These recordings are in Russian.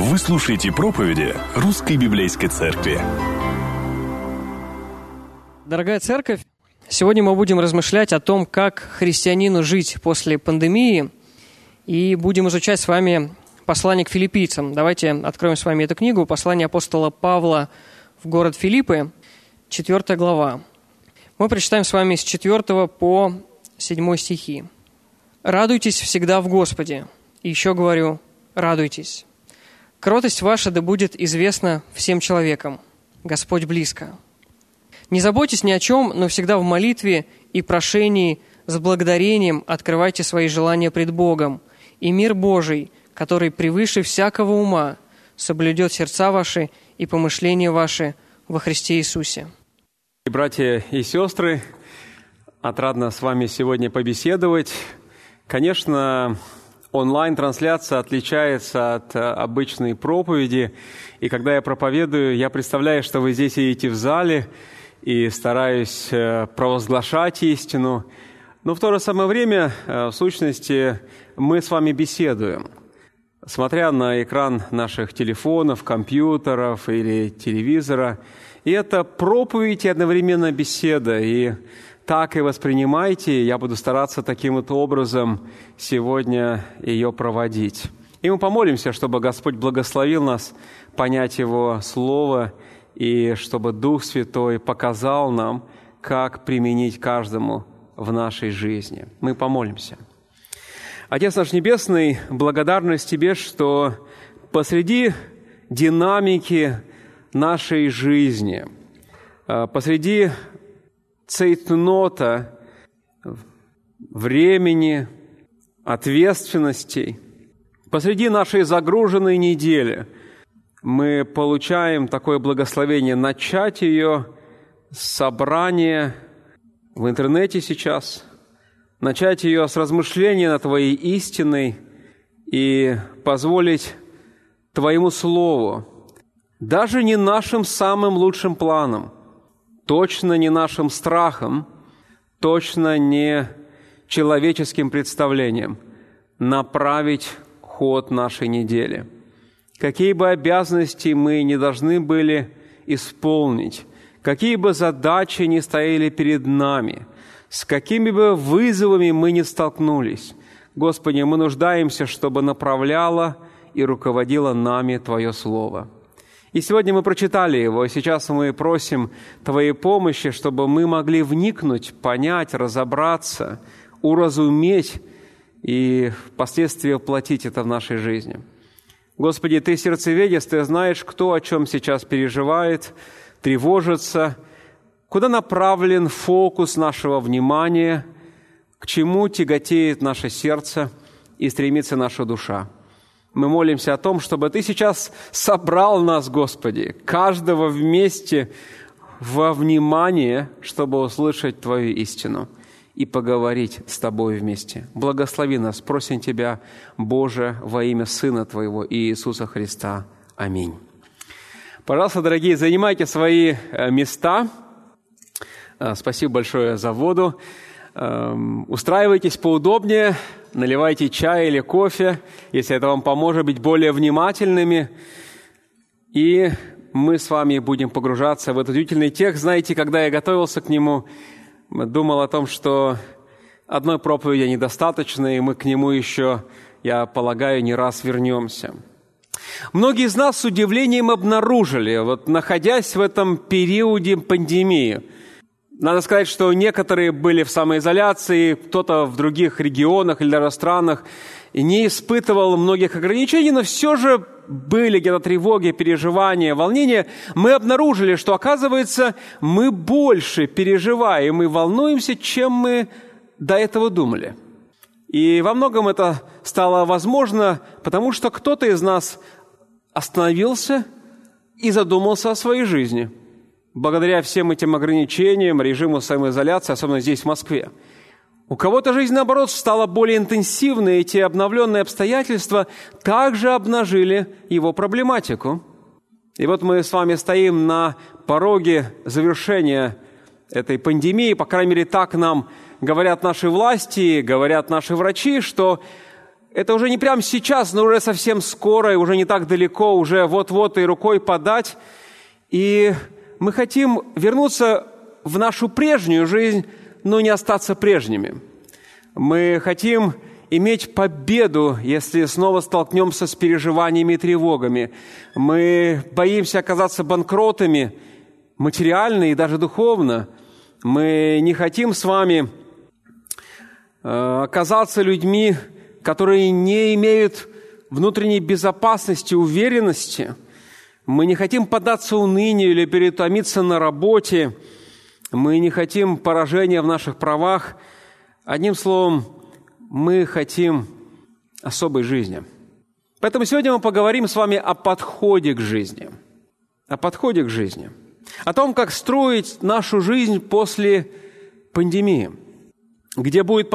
Вы слушаете проповеди Русской Библейской Церкви. Дорогая церковь, сегодня мы будем размышлять о том, как христианину жить после пандемии, и будем изучать с вами послание к филиппийцам. Давайте откроем с вами эту книгу, послание апостола Павла в город Филиппы, 4 глава. Мы прочитаем с вами с 4 по 7 стихи. «Радуйтесь всегда в Господе». И еще говорю, радуйтесь. Кротость ваша да будет известна всем человекам. Господь близко. Не заботьтесь ни о чем, но всегда в молитве и прошении с благодарением открывайте свои желания пред Богом, и мир Божий, который превыше всякого ума, соблюдет сердца ваши и помышления ваши во Христе Иисусе. Братья и сестры, отрадно с вами сегодня побеседовать. Конечно, онлайн-трансляция отличается от э, обычной проповеди. И когда я проповедую, я представляю, что вы здесь сидите в зале и стараюсь э, провозглашать истину. Но в то же самое время, э, в сущности, мы с вами беседуем. Смотря на экран наших телефонов, компьютеров или телевизора, и это проповедь и одновременно беседа. И так и воспринимайте. Я буду стараться таким вот образом сегодня ее проводить. И мы помолимся, чтобы Господь благословил нас понять Его Слово, и чтобы Дух Святой показал нам, как применить каждому в нашей жизни. Мы помолимся. Отец наш Небесный, благодарность Тебе, что посреди динамики нашей жизни, э, посреди цейтнота времени, ответственностей. Посреди нашей загруженной недели мы получаем такое благословение начать ее собрание в интернете сейчас, начать ее с размышления над Твоей истиной и позволить Твоему Слову, даже не нашим самым лучшим планом – точно не нашим страхом, точно не человеческим представлением направить ход нашей недели. Какие бы обязанности мы не должны были исполнить, какие бы задачи не стояли перед нами, с какими бы вызовами мы не столкнулись, Господи, мы нуждаемся, чтобы направляло и руководило нами Твое Слово – и сегодня мы прочитали его, и сейчас мы просим Твоей помощи, чтобы мы могли вникнуть, понять, разобраться, уразуметь и впоследствии воплотить это в нашей жизни. Господи, Ты сердцеведец, Ты знаешь, кто о чем сейчас переживает, тревожится, куда направлен фокус нашего внимания, к чему тяготеет наше сердце и стремится наша душа мы молимся о том, чтобы Ты сейчас собрал нас, Господи, каждого вместе во внимание, чтобы услышать Твою истину и поговорить с Тобой вместе. Благослови нас, просим Тебя, Боже, во имя Сына Твоего Иисуса Христа. Аминь. Пожалуйста, дорогие, занимайте свои э, места. Э, спасибо большое за воду. Эм, устраивайтесь поудобнее, наливайте чай или кофе, если это вам поможет быть более внимательными. И мы с вами будем погружаться в этот удивительный текст. Знаете, когда я готовился к нему, думал о том, что одной проповеди недостаточно, и мы к нему еще, я полагаю, не раз вернемся. Многие из нас с удивлением обнаружили, вот находясь в этом периоде пандемии – надо сказать, что некоторые были в самоизоляции, кто-то в других регионах или даже странах, и не испытывал многих ограничений, но все же были где-то тревоги, переживания, волнения. Мы обнаружили, что, оказывается, мы больше переживаем и волнуемся, чем мы до этого думали. И во многом это стало возможно, потому что кто-то из нас остановился и задумался о своей жизни – благодаря всем этим ограничениям, режиму самоизоляции, особенно здесь, в Москве. У кого-то жизнь, наоборот, стала более интенсивной, и эти обновленные обстоятельства также обнажили его проблематику. И вот мы с вами стоим на пороге завершения этой пандемии, по крайней мере, так нам говорят наши власти, говорят наши врачи, что это уже не прямо сейчас, но уже совсем скоро, и уже не так далеко, уже вот-вот и рукой подать. И мы хотим вернуться в нашу прежнюю жизнь, но не остаться прежними. Мы хотим иметь победу, если снова столкнемся с переживаниями и тревогами. Мы боимся оказаться банкротами материально и даже духовно. Мы не хотим с вами э, оказаться людьми, которые не имеют внутренней безопасности, уверенности. Мы не хотим поддаться унынию или перетомиться на работе. Мы не хотим поражения в наших правах. Одним словом, мы хотим особой жизни. Поэтому сегодня мы поговорим с вами о подходе к жизни. О подходе к жизни. О том, как строить нашу жизнь после пандемии, где будет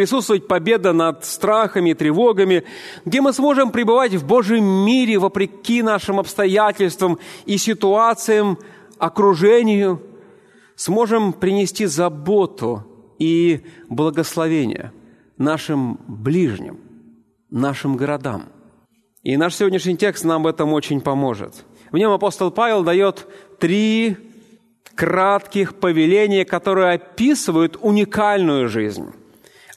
присутствовать победа над страхами, тревогами, где мы сможем пребывать в Божьем мире вопреки нашим обстоятельствам и ситуациям, окружению, сможем принести заботу и благословение – нашим ближним, нашим городам. И наш сегодняшний текст нам в этом очень поможет. В нем апостол Павел дает три кратких повеления, которые описывают уникальную жизнь,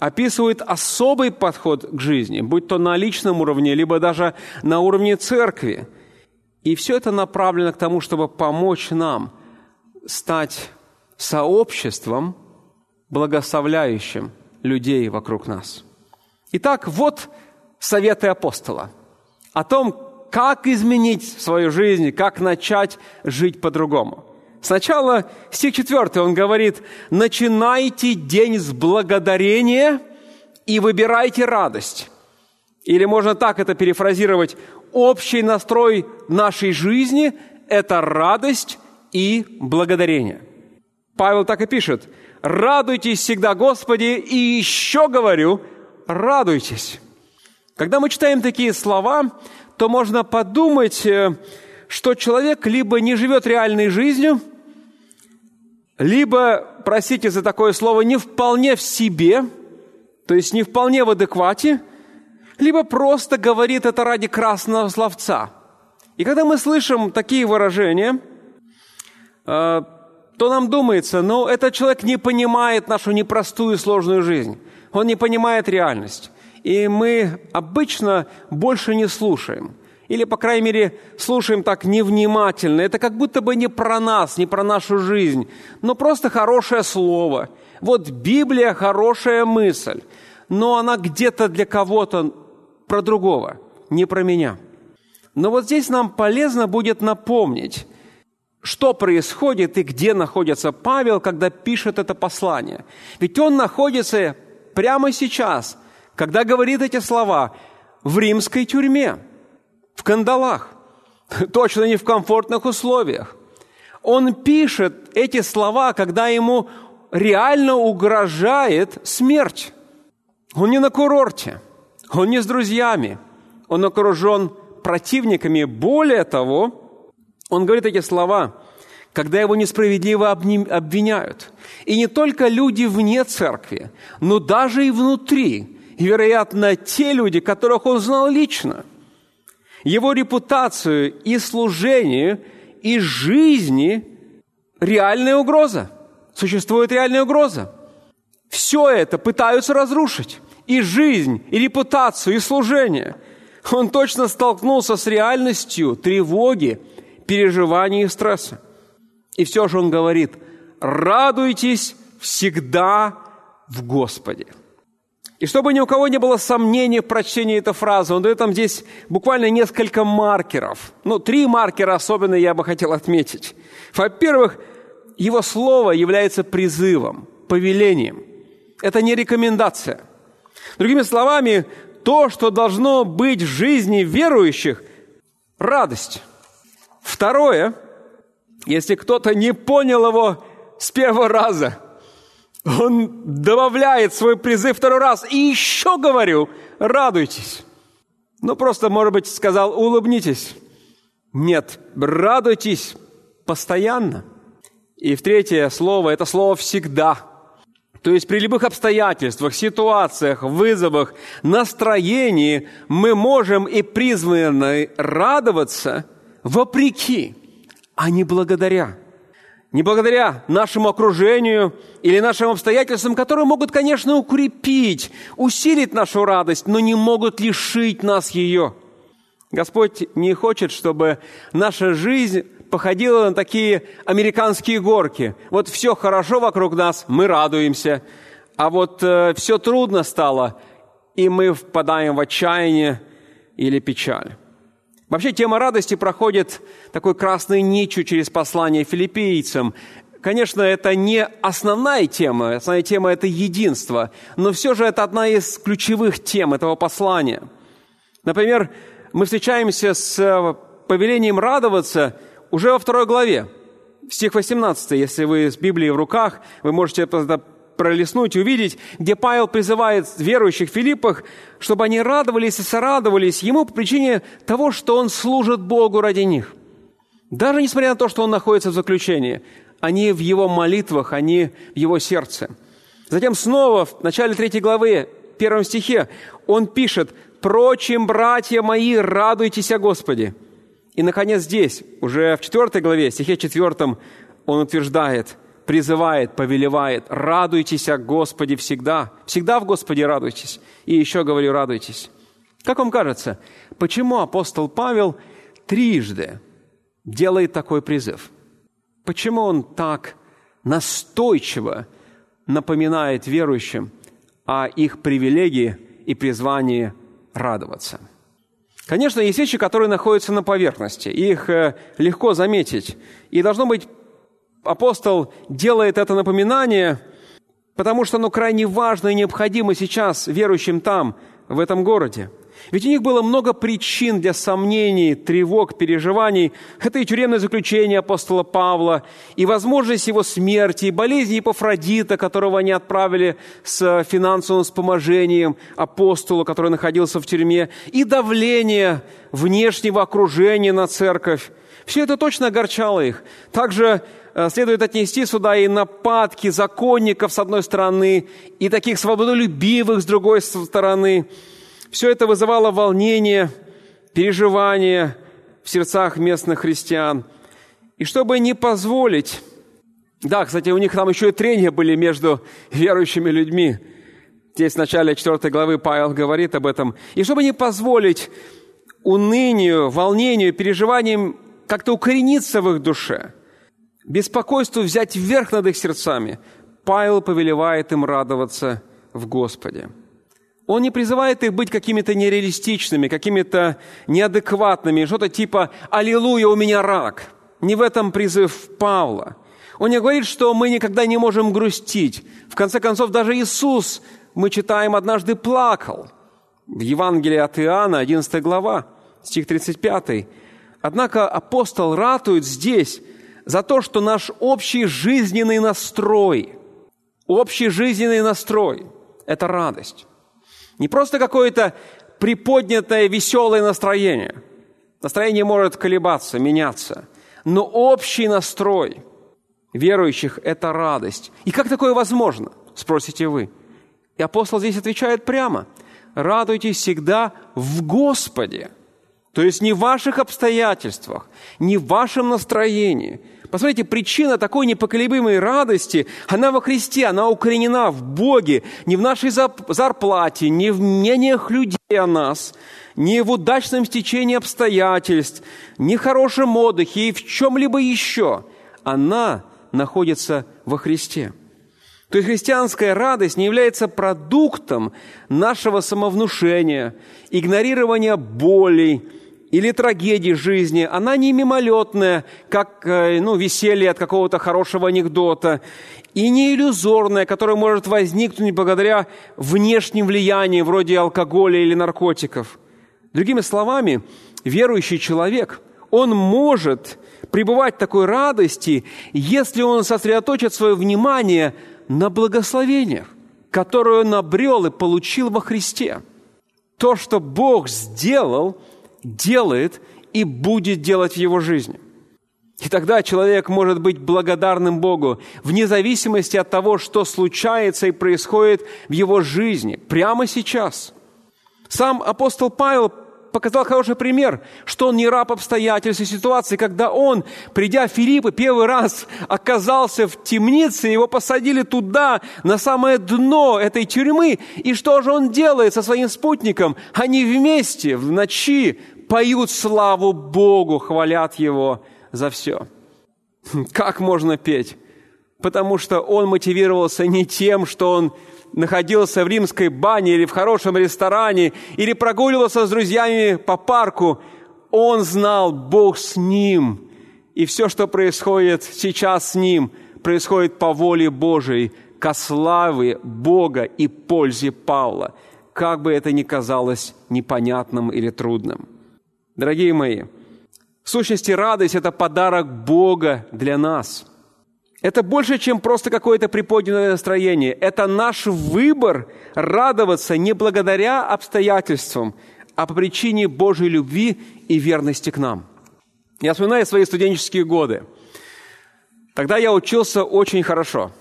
описывают особый подход к жизни, будь то на личном уровне, либо даже на уровне церкви. И все это направлено к тому, чтобы помочь нам стать сообществом, благословляющим – людей вокруг нас. Итак, вот советы апостола о том, как изменить свою жизнь, как начать жить по-другому. Сначала стих 4, он говорит, «Начинайте день с благодарения и выбирайте радость». Или можно так это перефразировать, общий настрой нашей жизни – это радость и благодарение. Павел так и пишет – радуйтесь всегда, Господи, и еще говорю, радуйтесь. Когда мы читаем такие слова, то можно подумать, э, что человек либо не живет реальной жизнью, либо, простите за такое слово, не вполне в себе, то есть не вполне в адеквате, либо просто говорит это ради красного словца. И когда мы слышим такие выражения, э, то нам думается, ну, этот человек не понимает нашу непростую сложную жизнь. Он не понимает реальность. И мы обычно больше не слушаем. Или, по крайней мере, слушаем так невнимательно. Это как будто бы не про нас, не про нашу жизнь, но просто хорошее слово. Вот Библия – хорошая мысль, но она где-то для кого-то про другого, не про меня. Но вот здесь нам полезно будет напомнить, что происходит и где находится Павел, когда пишет это послание. Ведь он находится прямо сейчас, когда говорит эти слова, в римской тюрьме, в кандалах, точно не в комфортных условиях. Он пишет эти слова, когда ему реально угрожает смерть. Он не на курорте, он не с друзьями, он окружен противниками. Более того, он говорит эти слова, когда его несправедливо обвиняют. И не только люди вне церкви, но даже и внутри. И, вероятно, те люди, которых он знал лично. Его репутацию и служению, и жизни реальная угроза. Существует реальная угроза. Все это пытаются разрушить. И жизнь, и репутацию, и служение. Он точно столкнулся с реальностью тревоги, переживаний и стресса. И все же он говорит, радуйтесь всегда в Господе. И чтобы ни у кого не было сомнений в прочтении этой фразы, он дает там здесь буквально несколько маркеров. Ну, три маркера особенно я бы хотел отметить. Во-первых, его слово является призывом, повелением. Это не рекомендация. Другими словами, то, что должно быть в жизни верующих – радость. Второе, если кто-то не понял его с первого раза, он добавляет свой призыв второй раз. И еще говорю, радуйтесь. Ну, просто, может быть, сказал, улыбнитесь. Нет, радуйтесь постоянно. И в третье слово, это слово «всегда». То есть при любых обстоятельствах, ситуациях, вызовах, настроении мы можем и призваны радоваться вопреки, а не благодаря. Не благодаря нашему окружению или нашим обстоятельствам, которые могут, конечно, укрепить, усилить нашу радость, но не могут лишить нас ее. Господь не хочет, чтобы наша жизнь походила на такие американские горки. Вот все хорошо вокруг нас, мы радуемся, а вот э, все трудно стало, и мы впадаем в отчаяние или печаль. Вообще тема радости проходит такой красной нитью через послание филиппийцам. Конечно, это не основная тема, основная тема – это единство, но все же это одна из ключевых тем этого послания. Например, мы встречаемся с э, повелением радоваться – уже во второй главе, стих 18, если вы с Библией в руках, вы можете это пролистнуть увидеть, где Павел призывает верующих в Филиппах, чтобы они радовались и сорадовались ему по причине того, что он служит Богу ради них. Даже несмотря на то, что он находится в заключении, они в его молитвах, они в его сердце. Затем снова в начале третьей главы, первом стихе, он пишет, «Прочим, братья мои, радуйтесь о Господе». И, наконец, здесь, уже в 4 главе, стихе 4, он утверждает, призывает, повелевает, радуйтесь о Господе всегда. Всегда в Господе радуйтесь. И еще говорю, радуйтесь. Как вам кажется, почему апостол Павел трижды делает такой призыв? Почему он так настойчиво напоминает верующим о их привилегии и призвании радоваться – Конечно, есть вещи, которые находятся на поверхности. Их э, легко заметить. И должно быть, апостол делает это напоминание, потому что оно крайне важно и необходимо сейчас верующим там, в этом городе – ведь у них было много причин для сомнений, тревог, переживаний. Это и тюремное заключение апостола Павла, и возможность его смерти, и болезни Епофродита, которого они отправили с финансовым вспоможением апостолу, который находился в тюрьме, и давление внешнего окружения на церковь. Все это точно огорчало их. Также э, следует отнести сюда и нападки законников с одной стороны, и таких свободолюбивых с другой стороны – все это вызывало волнение, переживания в сердцах местных христиан. И чтобы не позволить... Да, кстати, у них там еще и трения были между верующими людьми. Здесь в начале 4 главы Павел говорит об этом. И чтобы не позволить унынию, волнению, переживаниям как-то укорениться в их душе, беспокойству взять верх над их сердцами, Павел повелевает им радоваться в Господе. Он не призывает их быть какими-то нереалистичными, какими-то неадекватными, что-то типа «Аллилуйя, у меня рак». Не в этом призыв Павла. Он не говорит, что мы никогда не можем грустить. В конце концов, даже Иисус, мы читаем, однажды плакал. В Евангелии от Иоанна, 11 глава, стих 35. Однако апостол ратует здесь за то, что наш общий жизненный настрой, общий жизненный настрой – это радость. Не просто какое-то приподнятое, веселое настроение. Настроение может колебаться, меняться. Но общий настрой верующих – это радость. И как такое возможно, спросите вы? И апостол здесь отвечает прямо. Радуйтесь всегда в Господе. То есть не в ваших обстоятельствах, не в вашем настроении – Посмотрите, причина такой непоколебимой радости, она во Христе, она укоренена в Боге, не в нашей зарплате, не в мнениях людей о нас, не в удачном стечении обстоятельств, не в хорошем отдыхе и в чем-либо еще. Она находится во Христе. То есть христианская радость не является продуктом нашего самовнушения, игнорирования болей, или трагедии жизни, она не мимолетная, как э, ну, веселье от какого-то хорошего анекдота, и не иллюзорная, которая может возникнуть благодаря внешним влияниям, вроде алкоголя или наркотиков. Другими словами, верующий человек, он может пребывать в такой радости, если он сосредоточит свое внимание на благословениях, которые он обрел и получил во Христе. То, что Бог сделал – делает и будет делать в его жизни. И тогда человек может быть благодарным Богу, вне зависимости от того, что случается и происходит в его жизни, прямо сейчас. Сам апостол Павел показал хороший пример, что он не раб обстоятельств и ситуации, когда он, придя в Филиппы, первый раз оказался в темнице, его посадили туда, на самое дно этой тюрьмы, и что же он делает со своим спутником? Они вместе в ночи поют славу Богу, хвалят Его за все. Как можно петь? Потому что он мотивировался не тем, что он находился в римской бане или в хорошем ресторане, или прогуливался с друзьями по парку, он знал, Бог с ним. И все, что происходит сейчас с ним, происходит по воле Божией, ко славе Бога и пользе Павла, как бы это ни казалось непонятным или трудным. Дорогие мои, в сущности, радость – это подарок Бога для нас – это больше, чем просто какое-то приподнятое настроение. Это наш выбор радоваться не благодаря обстоятельствам, а по причине Божьей любви и верности к нам. Я вспоминаю свои студенческие годы. Тогда я учился очень хорошо.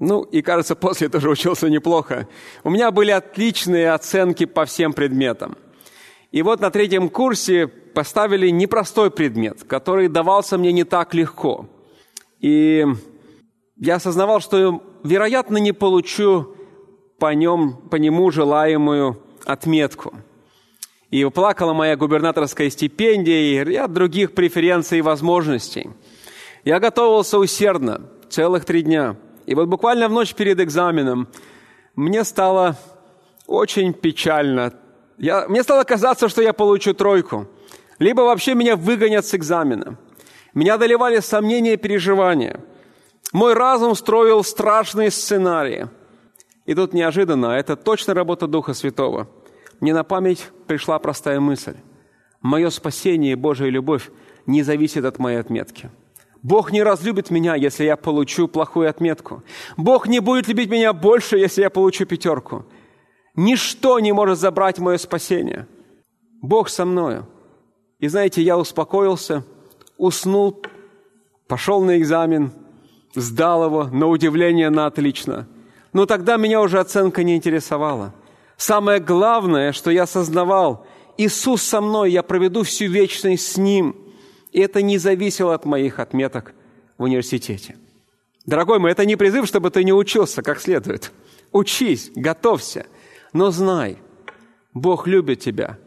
Ну, и, кажется, после тоже учился неплохо. У меня были отличные оценки по всем предметам. И вот на третьем курсе поставили непростой предмет, который давался мне не так легко – и я осознавал, что, вероятно, не получу по, нем, по нему желаемую отметку. И плакала моя губернаторская стипендия и ряд других преференций и возможностей. Я готовился усердно, целых три дня. И вот буквально в ночь перед экзаменом мне стало очень печально. Я, мне стало казаться, что я получу тройку. Либо вообще меня выгонят с экзамена. Меня доливали сомнения и переживания. Мой разум строил страшные сценарии. И тут неожиданно, это точно работа Духа Святого, мне на память пришла простая мысль. Мое спасение и Божья любовь не зависит от моей отметки. Бог не разлюбит меня, если я получу плохую отметку. Бог не будет любить меня больше, если я получу пятерку. Ничто не может забрать мое спасение. Бог со мною. И знаете, я успокоился – уснул, пошел на экзамен, сдал его, на удивление, на отлично. Но тогда меня уже оценка не интересовала. Самое главное, что я осознавал, Иисус со мной, я проведу всю вечность с Ним. И это не зависело от моих отметок в университете. Дорогой мой, это не призыв, чтобы ты не учился как следует. Учись, готовься, но знай, Бог любит тебя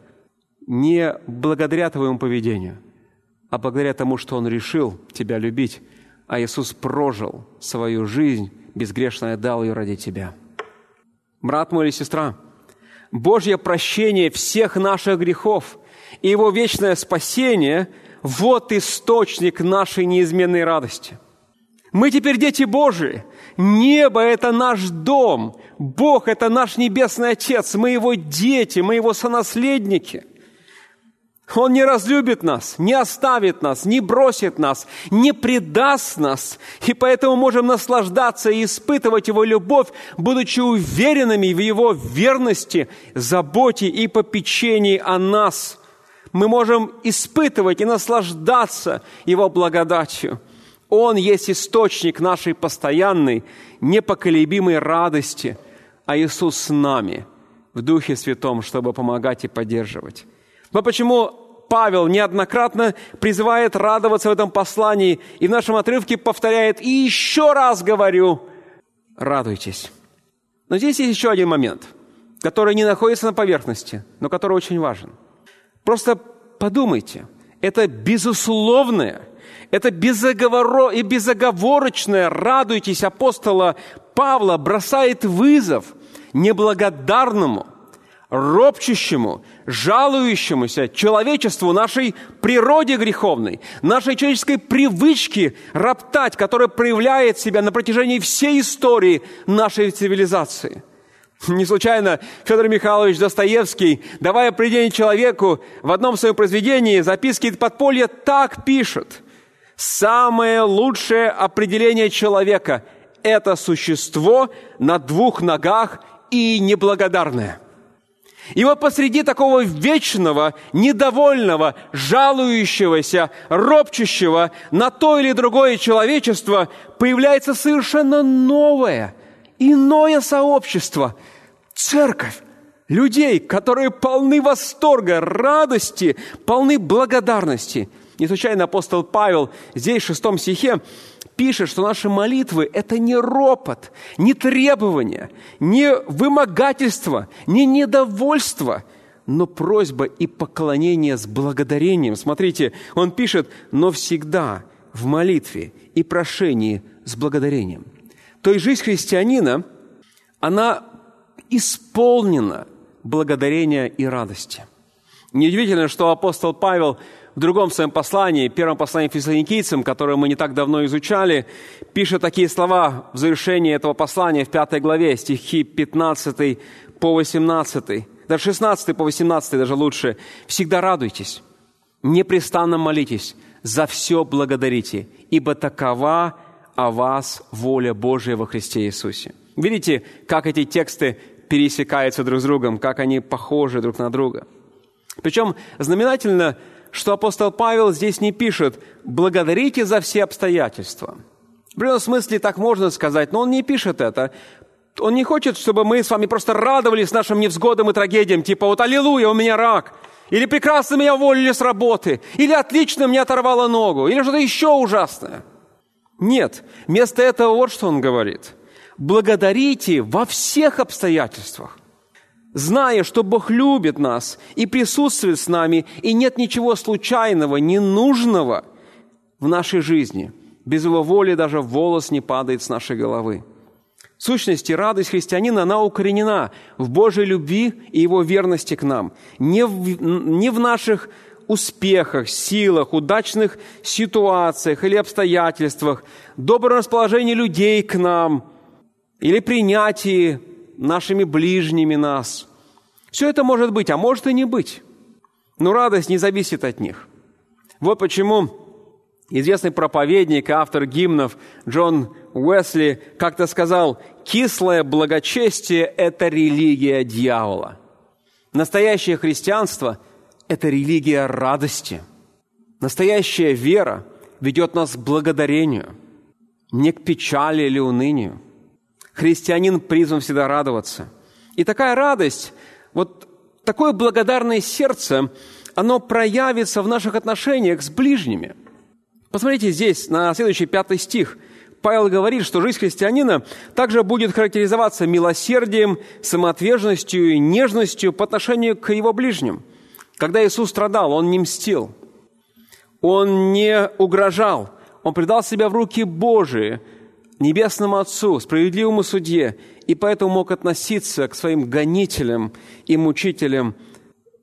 не благодаря твоему поведению – а благодаря тому, что Он решил тебя любить, а Иисус прожил свою жизнь, безгрешно дал ее ради тебя. Брат мой или сестра, Божье прощение всех наших грехов и Его вечное спасение – вот источник нашей неизменной радости. Мы теперь дети Божии. Небо – это наш дом. Бог – это наш Небесный Отец. Мы Его дети, мы Его сонаследники – он не разлюбит нас, не оставит нас, не бросит нас, не предаст нас. И поэтому можем наслаждаться и испытывать Его любовь, будучи уверенными в Его верности, заботе и попечении о нас. Мы можем испытывать и наслаждаться Его благодатью. Он есть источник нашей постоянной, непоколебимой радости, а Иисус с нами в Духе Святом, чтобы помогать и поддерживать. Но почему Павел неоднократно призывает радоваться в этом послании и в нашем отрывке повторяет «И еще раз говорю, радуйтесь». Но здесь есть еще один момент, который не находится на поверхности, но который очень важен. Просто подумайте, это безусловное, это безоговоро и безоговорочное «радуйтесь» апостола Павла бросает вызов неблагодарному – ропчущему, жалующемуся человечеству, нашей природе греховной, нашей человеческой привычке роптать, которая проявляет себя на протяжении всей истории нашей цивилизации. Не случайно Федор Михайлович Достоевский, давая определение человеку в одном своем произведении «Записки подполья» так пишет. «Самое лучшее определение человека – это существо на двух ногах и неблагодарное». И вот посреди такого вечного, недовольного, жалующегося, ропчущего на то или другое человечество появляется совершенно новое, иное сообщество – церковь людей, которые полны восторга, радости, полны благодарности. Не случайно апостол Павел здесь, в шестом стихе, пишет, что наши молитвы – это не ропот, не требование, не вымогательство, не недовольство, но просьба и поклонение с благодарением. Смотрите, он пишет, но всегда в молитве и прошении с благодарением. То есть жизнь христианина, она исполнена благодарения и радости. Неудивительно, что апостол Павел в другом своем послании, первом послании фессалоникийцам, которое мы не так давно изучали, пишет такие слова в завершении этого послания в пятой главе, стихи 15 по 18, даже 16 по 18 даже лучше. «Всегда радуйтесь, непрестанно молитесь, за все благодарите, ибо такова о вас воля Божия во Христе Иисусе». Видите, как эти тексты пересекаются друг с другом, как они похожи друг на друга. Причем знаменательно, что апостол Павел здесь не пишет «благодарите за все обстоятельства». В определенном смысле так можно сказать, но он не пишет это. Он не хочет, чтобы мы с вами просто радовались нашим невзгодам и трагедиям, типа вот «Аллилуйя, у меня рак», или «Прекрасно меня уволили с работы», или «Отлично, мне оторвало ногу», или что-то еще ужасное. Нет, вместо этого вот что он говорит. «Благодарите во всех обстоятельствах, зная, что Бог любит нас и присутствует с нами, и нет ничего случайного, ненужного в нашей жизни. Без Его воли даже волос не падает с нашей головы. В сущности, радость христианина, она укоренена в Божьей любви и Его верности к нам. Не в, не в наших успехах, силах, удачных ситуациях или обстоятельствах, добром расположении людей к нам или принятии нашими ближними нас. Все это может быть, а может и не быть. Но радость не зависит от них. Вот почему известный проповедник автор гимнов Джон Уэсли как-то сказал, «Кислое благочестие – это религия дьявола». Настоящее христианство – это религия радости. Настоящая вера ведет нас к благодарению, не к печали или унынию – Христианин призван всегда радоваться. И такая радость, вот такое благодарное сердце, оно проявится в наших отношениях с ближними. Посмотрите здесь, на следующий пятый стих. Павел говорит, что жизнь христианина также будет характеризоваться милосердием, самоотверженностью и нежностью по отношению к его ближним. Когда Иисус страдал, Он не мстил, Он не угрожал, Он предал себя в руки Божии – Небесному Отцу, справедливому судье, и поэтому мог относиться к своим гонителям и мучителям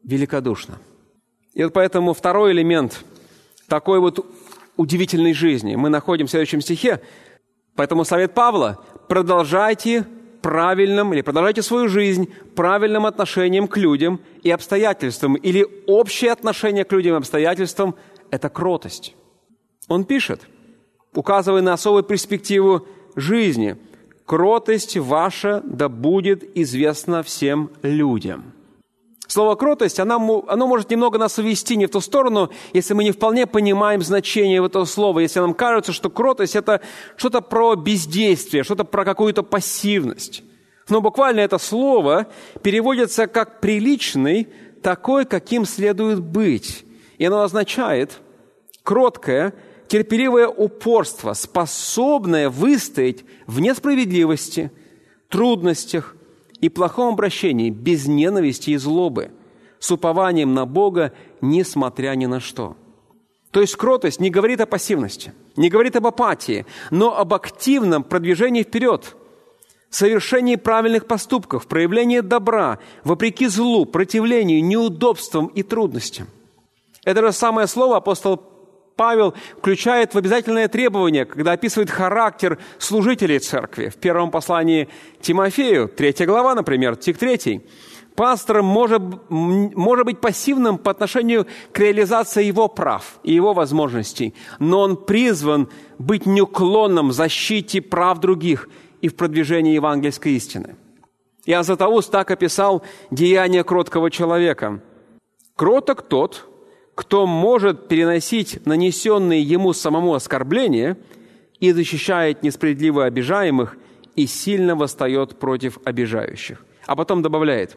великодушно. И вот поэтому второй элемент такой вот удивительной жизни мы находим в следующем стихе. Поэтому совет Павла – продолжайте правильным или продолжайте свою жизнь правильным отношением к людям и обстоятельствам. Или общее отношение к людям и обстоятельствам – это кротость. Он пишет – указывая на особую перспективу жизни. «Кротость ваша да будет известна всем людям». Слово «кротость», оно, оно может немного нас увести не в ту сторону, если мы не вполне понимаем значение этого слова, если нам кажется, что кротость – это что-то про бездействие, что-то про какую-то пассивность. Но буквально это слово переводится как «приличный», такой, каким следует быть. И оно означает кроткое, терпеливое упорство, способное выстоять в несправедливости, трудностях и плохом обращении, без ненависти и злобы, с упованием на Бога, несмотря ни на что. То есть кротость не говорит о пассивности, не говорит об апатии, но об активном продвижении вперед, совершении правильных поступков, проявлении добра, вопреки злу, противлению, неудобствам и трудностям. Это же самое слово апостол Павел включает в обязательное требование, когда описывает характер служителей церкви. В первом послании Тимофею, третья глава, например, стих 3. Пастор может, может быть пассивным по отношению к реализации его прав и его возможностей, но он призван быть неуклонным в защите прав других и в продвижении евангельской истины. Иоанн Златоуст так описал деяние кроткого человека. «Кроток тот, кто может переносить нанесенные ему самому оскорбления и защищает несправедливо обижаемых и сильно восстает против обижающих». А потом добавляет,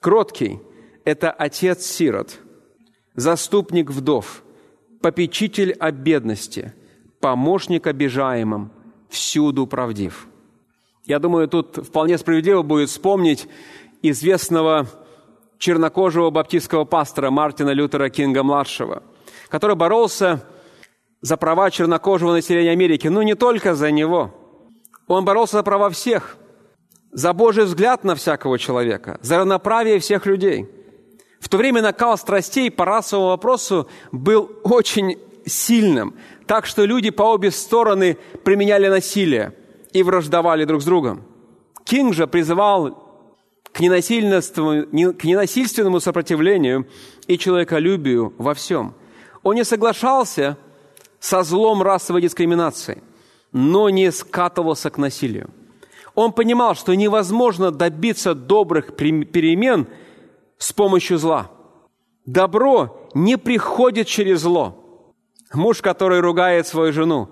«Кроткий – это отец сирот, заступник вдов, попечитель о бедности, помощник обижаемым, всюду правдив». Я думаю, тут вполне справедливо будет вспомнить известного чернокожего баптистского пастора Мартина Лютера Кинга-младшего, который боролся за права чернокожего населения Америки, но не только за него. Он боролся за права всех, за Божий взгляд на всякого человека, за равноправие всех людей. В то время накал страстей по расовому вопросу был очень сильным, так что люди по обе стороны применяли насилие – и враждовали друг с другом. Кинг же призывал к ненасильственному, сопротивлению и человеколюбию во всем. Он не соглашался со злом расовой дискриминации, но не скатывался к насилию. Он понимал, что невозможно добиться добрых перемен с помощью зла. Добро не приходит через зло. Муж, который ругает свою жену,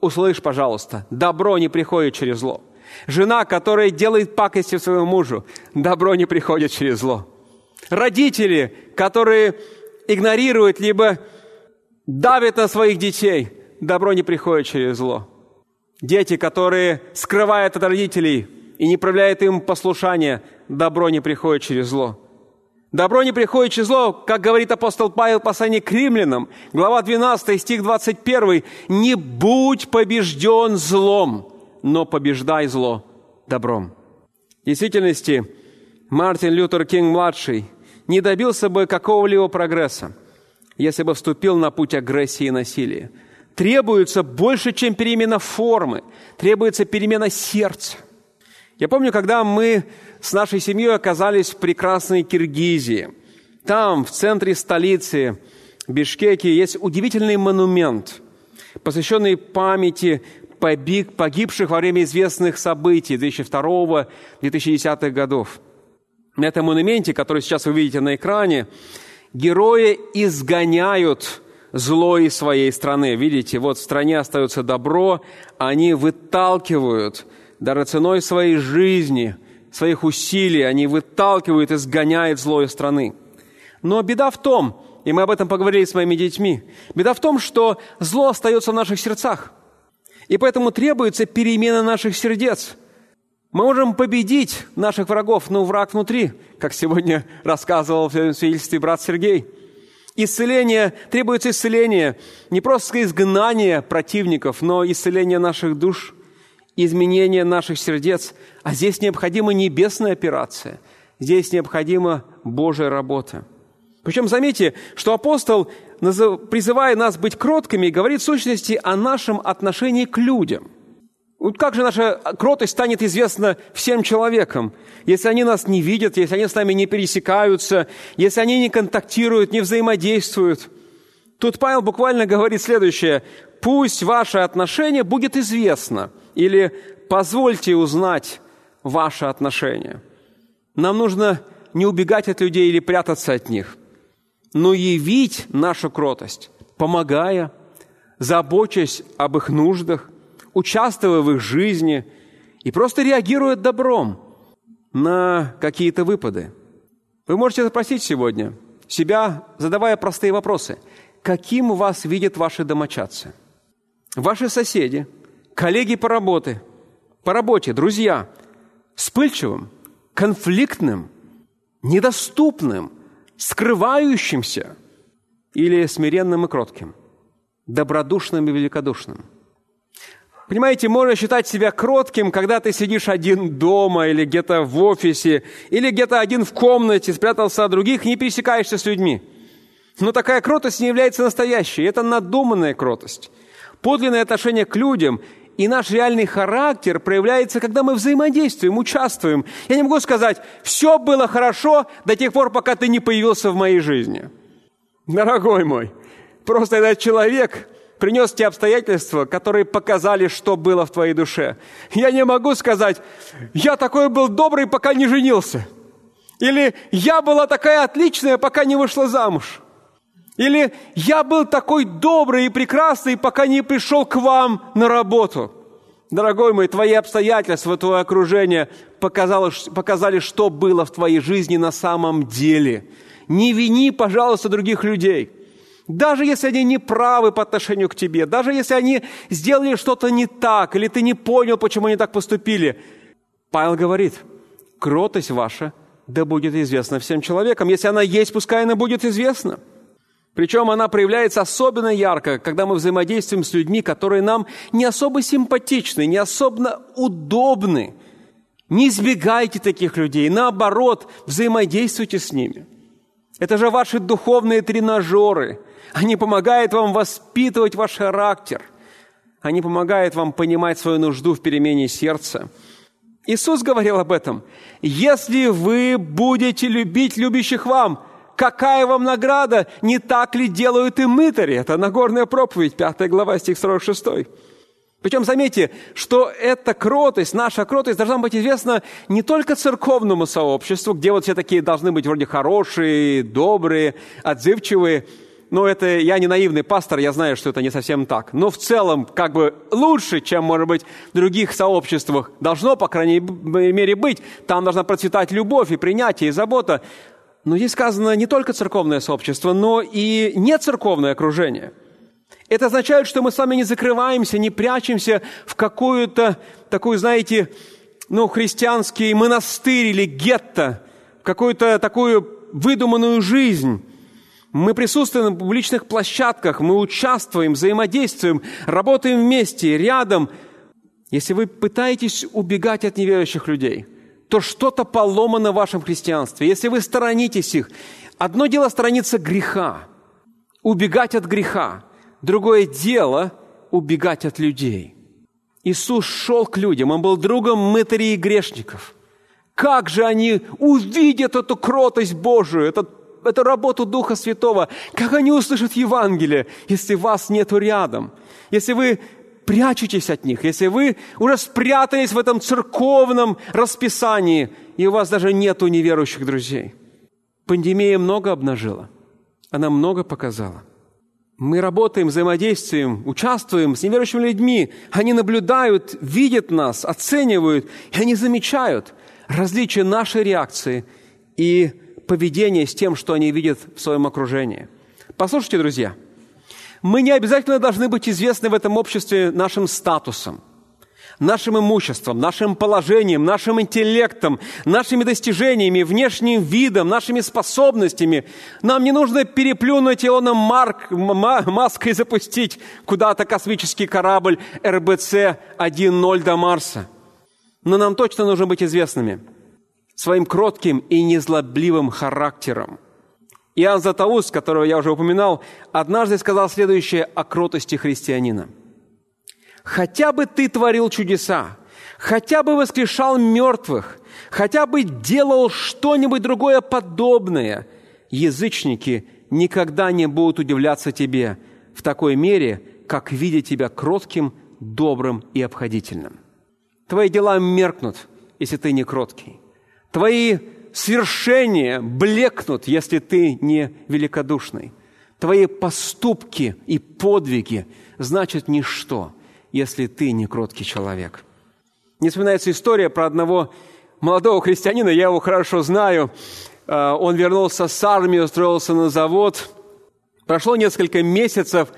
услышь, пожалуйста, добро не приходит через зло. Жена, которая делает пакости своему мужу, добро не приходит через зло. Родители, которые игнорируют, либо давят на своих детей, добро не приходит через зло. Дети, которые скрывают от родителей и не проявляют им послушание, добро не приходит через зло. Добро не приходит через зло, как говорит апостол Павел в послании к римлянам, глава 12, стих 21. «Не будь побежден злом, но побеждай зло добром». В действительности, Мартин Лютер Кинг-младший не добился бы какого-либо прогресса, если бы вступил на путь агрессии и насилия. Требуется больше, чем перемена формы, требуется перемена сердца. Я помню, когда мы с нашей семьей оказались в прекрасной Киргизии. Там, в центре столицы, Бишкеке, есть удивительный монумент, посвященный памяти погибших во время известных событий 2002-2010 годов. На этом монументе, который сейчас вы видите на экране, герои изгоняют зло из своей страны. Видите, вот в стране остается добро, они выталкивают даже ценой своей жизни своих усилий, они выталкивают и сгоняют зло из страны. Но беда в том, и мы об этом поговорили с моими детьми, беда в том, что зло остается в наших сердцах. И поэтому требуется перемена наших сердец. Мы можем победить наших врагов, но враг внутри, как сегодня рассказывал в свидетельстве брат Сергей. Исцеление, требуется исцеление, не просто изгнание противников, но исцеление наших душ – изменение наших сердец, а здесь необходима небесная операция, здесь необходима Божья работа. Причем заметьте, что апостол, призывая нас быть кроткими, говорит в сущности о нашем отношении к людям. Вот как же наша кротость станет известна всем человекам, если они нас не видят, если они с нами не пересекаются, если они не контактируют, не взаимодействуют? Тут Павел буквально говорит следующее. «Пусть ваше отношение будет известно» или позвольте узнать ваши отношения. Нам нужно не убегать от людей или прятаться от них, но явить нашу кротость, помогая, заботясь об их нуждах, участвуя в их жизни и просто реагируя добром на какие-то выпады. Вы можете спросить сегодня себя, задавая простые вопросы. Каким вас видят ваши домочадцы? Ваши соседи – коллеги по работе, по работе, друзья, вспыльчивым, конфликтным, недоступным, скрывающимся или смиренным и кротким, добродушным и великодушным. Понимаете, можно считать себя кротким, когда ты сидишь один дома или где-то в офисе, или где-то один в комнате, спрятался от других, не пересекаешься с людьми. Но такая кротость не является настоящей, это надуманная кротость. Подлинное отношение к людям и наш реальный характер проявляется, когда мы взаимодействуем, участвуем. Я не могу сказать, все было хорошо до тех пор, пока ты не появился в моей жизни. Дорогой мой, просто этот человек принес те обстоятельства, которые показали, что было в твоей душе. Я не могу сказать, я такой был добрый, пока не женился. Или я была такая отличная, пока не вышла замуж. Или я был такой добрый и прекрасный, пока не пришел к вам на работу. Дорогой мой, твои обстоятельства, твое окружение показало, показали, что было в твоей жизни на самом деле. Не вини, пожалуйста, других людей. Даже если они не правы по отношению к тебе, даже если они сделали что-то не так, или ты не понял, почему они так поступили. Павел говорит, кротость ваша да будет известна всем человекам. Если она есть, пускай она будет известна. Причем она проявляется особенно ярко, когда мы взаимодействуем с людьми, которые нам не особо симпатичны, не особо удобны. Не избегайте таких людей, наоборот, взаимодействуйте с ними. Это же ваши духовные тренажеры. Они помогают вам воспитывать ваш характер. Они помогают вам понимать свою нужду в перемене сердца. Иисус говорил об этом. «Если вы будете любить любящих вам, какая вам награда? Не так ли делают и мытари?» Это Нагорная проповедь, 5 глава, стих 46. Причем заметьте, что эта кротость, наша кротость должна быть известна не только церковному сообществу, где вот все такие должны быть вроде хорошие, добрые, отзывчивые. Но это я не наивный пастор, я знаю, что это не совсем так. Но в целом как бы лучше, чем, может быть, в других сообществах. Должно, по крайней мере, быть. Там должна процветать любовь и принятие, и забота. Но здесь сказано не только церковное сообщество, но и нецерковное окружение. Это означает, что мы с вами не закрываемся, не прячемся в какую-то такую, знаете, ну, христианский монастырь или гетто, какую-то такую выдуманную жизнь. Мы присутствуем на публичных площадках, мы участвуем, взаимодействуем, работаем вместе, рядом. Если вы пытаетесь убегать от неверующих людей – то что-то поломано в вашем христианстве. Если вы сторонитесь их, одно дело сторониться греха, убегать от греха, другое дело убегать от людей. Иисус шел к людям, Он был другом мытарей и грешников. Как же они увидят эту кротость Божию, эту, эту работу Духа Святого? Как они услышат Евангелие, если вас нету рядом? Если вы прячетесь от них, если вы уже спрятались в этом церковном расписании, и у вас даже нет неверующих друзей. Пандемия много обнажила, она много показала. Мы работаем, взаимодействуем, участвуем с неверующими людьми. Они наблюдают, видят нас, оценивают, и они замечают различия нашей реакции и поведения с тем, что они видят в своем окружении. Послушайте, друзья – мы не обязательно должны быть известны в этом обществе нашим статусом, нашим имуществом, нашим положением, нашим интеллектом, нашими достижениями, внешним видом, нашими способностями. Нам не нужно переплюнуть Илона Марк, Маска и запустить куда-то космический корабль РБЦ 1.0 до Марса. Но нам точно нужно быть известными своим кротким и незлобливым характером – Иоанн Златоуст, которого я уже упоминал, однажды сказал следующее о кротости христианина. «Хотя бы ты творил чудеса, хотя бы воскрешал мертвых, хотя бы делал что-нибудь другое подобное, язычники никогда не будут удивляться тебе в такой мере, как видя тебя кротким, добрым и обходительным. Твои дела меркнут, если ты не кроткий. Твои свершения блекнут, если ты не великодушный. Твои поступки и подвиги значат ничто, если ты не кроткий человек. Не вспоминается история про одного молодого христианина, я его хорошо знаю. А, он вернулся с армии, устроился на завод. Прошло несколько месяцев,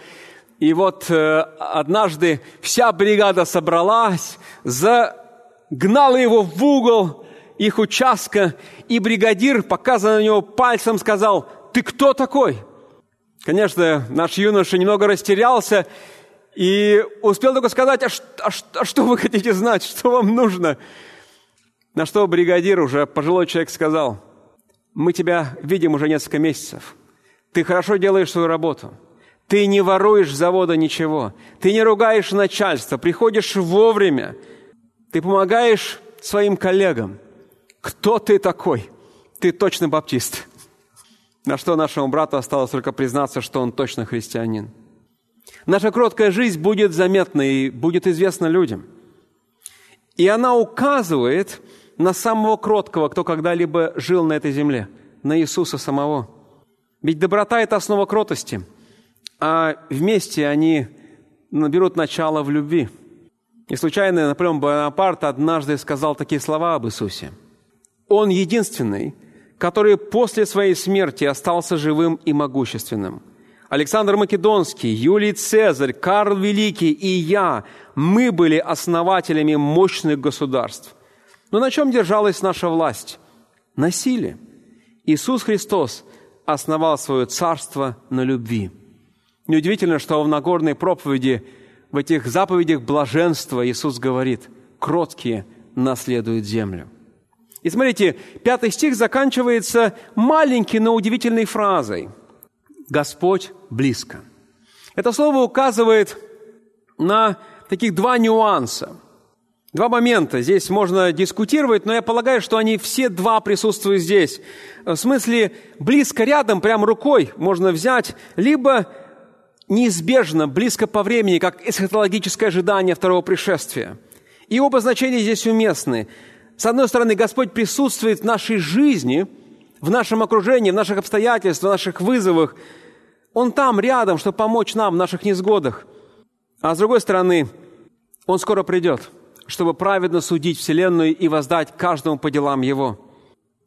и вот э, однажды вся бригада собралась, загнала его в угол, их участка, и бригадир, показывая на него пальцем, сказал, «Ты кто такой?» Конечно, наш юноша немного растерялся и успел только сказать, а, а, а что вы хотите знать, что вам нужно? На что бригадир, уже пожилой человек, сказал, мы тебя видим уже несколько месяцев. Ты хорошо делаешь свою работу. Ты не воруешь с завода ничего. Ты не ругаешь начальство. Приходишь вовремя. Ты помогаешь своим коллегам. Кто ты такой? Ты точно баптист. На что нашему брату осталось только признаться, что он точно христианин. Наша кроткая жизнь будет заметна и будет известна людям. И она указывает на самого кроткого, кто когда-либо жил на этой земле, на Иисуса самого. Ведь доброта – это основа кротости, а вместе они наберут начало в любви. Не случайно Наполеон Бонапарт однажды сказал такие слова об Иисусе. «Он единственный, который после своей смерти остался живым и могущественным. Александр Македонский, Юлий Цезарь, Карл Великий и я, мы были основателями мощных государств. Но на чем держалась наша власть? На силе. Иисус Христос основал свое царство на любви. Неудивительно, что в Нагорной проповеди, в этих заповедях блаженства Иисус говорит, кроткие наследуют землю. И смотрите, пятый стих заканчивается маленькой, но удивительной фразой. Господь близко. Это слово указывает на таких два нюанса. Два момента. Здесь можно дискутировать, но я полагаю, что они все два присутствуют здесь. В смысле, близко рядом, прям рукой можно взять, либо неизбежно, близко по времени, как эсхатологическое ожидание второго пришествия. И оба значения здесь уместны. С одной стороны, Господь присутствует в нашей жизни, в нашем окружении, в наших обстоятельствах, в наших вызовах. Он там, рядом, чтобы помочь нам в наших несгодах. А с другой стороны, Он скоро придет – чтобы праведно судить Вселенную и воздать каждому по делам Его.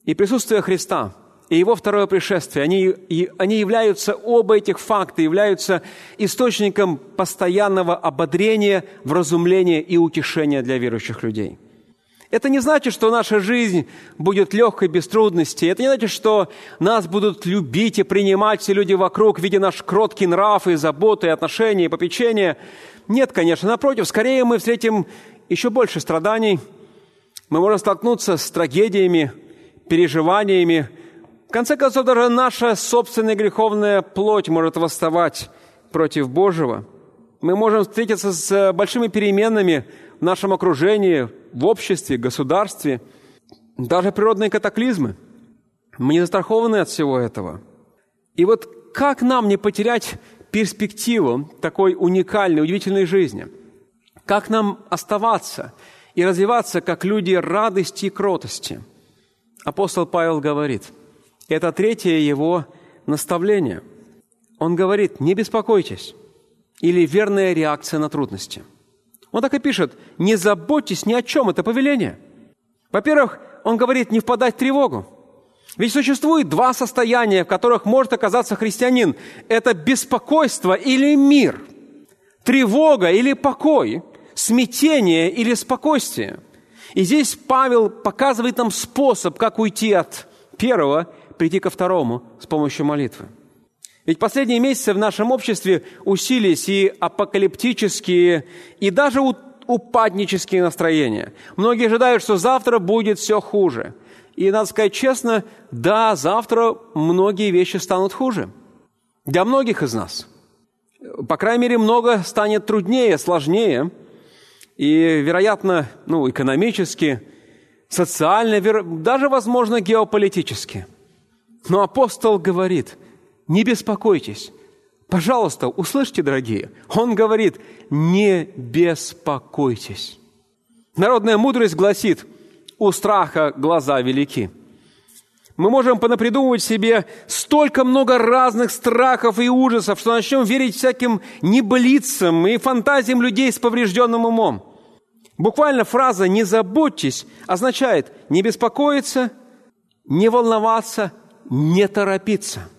И присутствие Христа, и Его второе пришествие, они, они являются, оба этих факта являются источником постоянного ободрения, вразумления и утешения для верующих людей. Это не значит, что наша жизнь будет легкой, без трудностей. Это не значит, что нас будут любить и принимать все люди вокруг, видя наш кроткий нрав и заботы, и отношения, и попечения. Нет, конечно, напротив, скорее мы встретим еще больше страданий, мы можем столкнуться с трагедиями, переживаниями. В конце концов, даже наша собственная греховная плоть может восставать против Божьего. Мы можем встретиться с большими переменами в нашем окружении, в обществе, государстве, даже природные катаклизмы. Мы не застрахованы от всего этого. И вот как нам не потерять перспективу такой уникальной, удивительной жизни – как нам оставаться и развиваться как люди радости и кротости? Апостол Павел говорит, это третье его наставление. Он говорит, не беспокойтесь, или верная реакция на трудности. Он так и пишет, не заботьтесь ни о чем, это повеление. Во-первых, он говорит, не впадать в тревогу. Ведь существует два состояния, в которых может оказаться христианин. Это беспокойство или мир, тревога или покой смятение или спокойствие. И здесь Павел показывает нам способ, как уйти от первого, прийти ко второму с помощью молитвы. Ведь последние месяцы в нашем обществе усилились и апокалиптические, и даже упаднические настроения. Многие ожидают, что завтра будет все хуже. И надо сказать честно, да, завтра многие вещи станут хуже. Для многих из нас. По крайней мере, много станет труднее, сложнее – и, вероятно, ну, экономически, социально, даже, возможно, геополитически. Но апостол говорит, не беспокойтесь. Пожалуйста, услышьте, дорогие. Он говорит, не беспокойтесь. Народная мудрость гласит, у страха глаза велики. Мы можем понапридумывать себе столько много разных страхов и ужасов, что начнем верить всяким небылицам и фантазиям людей с поврежденным умом. Буквально фраза «не заботьтесь» означает не беспокоиться, не волноваться, не торопиться.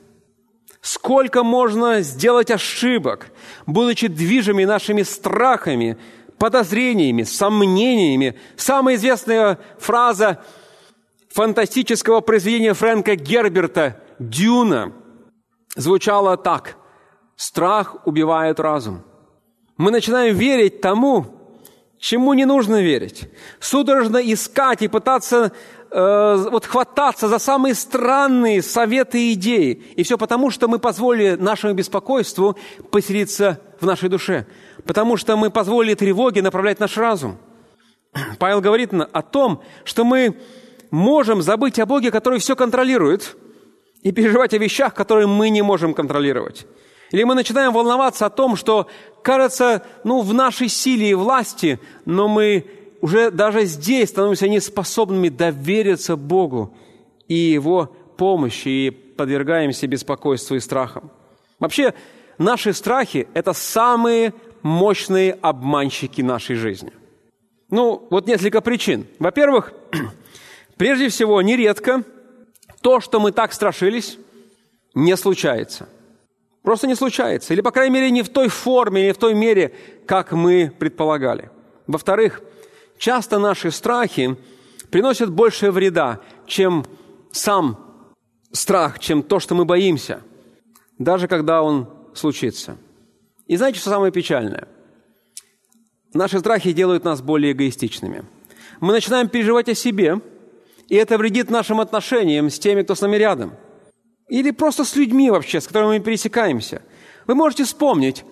Сколько можно сделать ошибок, будучи движими нашими страхами, подозрениями, сомнениями. Самая известная фраза фантастического произведения Фрэнка Герберта «Дюна» звучала так. «Страх убивает разум». Мы начинаем верить тому, чему не нужно верить. Судорожно искать и пытаться э, вот хвататься за самые странные советы и идеи. И все потому, что мы позволили нашему беспокойству поселиться в нашей душе. Потому что мы позволили тревоге направлять наш разум. Павел говорит о том, что мы можем забыть о Боге, который все контролирует, и переживать о вещах, которые мы не можем контролировать. Или мы начинаем волноваться о том, что кажется, ну, в нашей силе и власти, но мы уже даже здесь становимся неспособными довериться Богу и Его помощи, и подвергаемся беспокойству и страхам. Вообще, наши страхи – это самые мощные обманщики нашей жизни. Ну, вот несколько причин. Во-первых, прежде всего, нередко то, что мы так страшились, не случается. Просто не случается. Или, по крайней мере, не в той форме, не в той мере, как мы предполагали. Во-вторых, часто наши страхи приносят больше вреда, чем сам страх, чем то, что мы боимся, даже когда он случится. И знаете, что самое печальное? Наши страхи делают нас более эгоистичными. Мы начинаем переживать о себе, и это вредит нашим отношениям с теми, кто с нами рядом. Или просто с людьми вообще, с которыми мы пересекаемся. Вы можете вспомнить,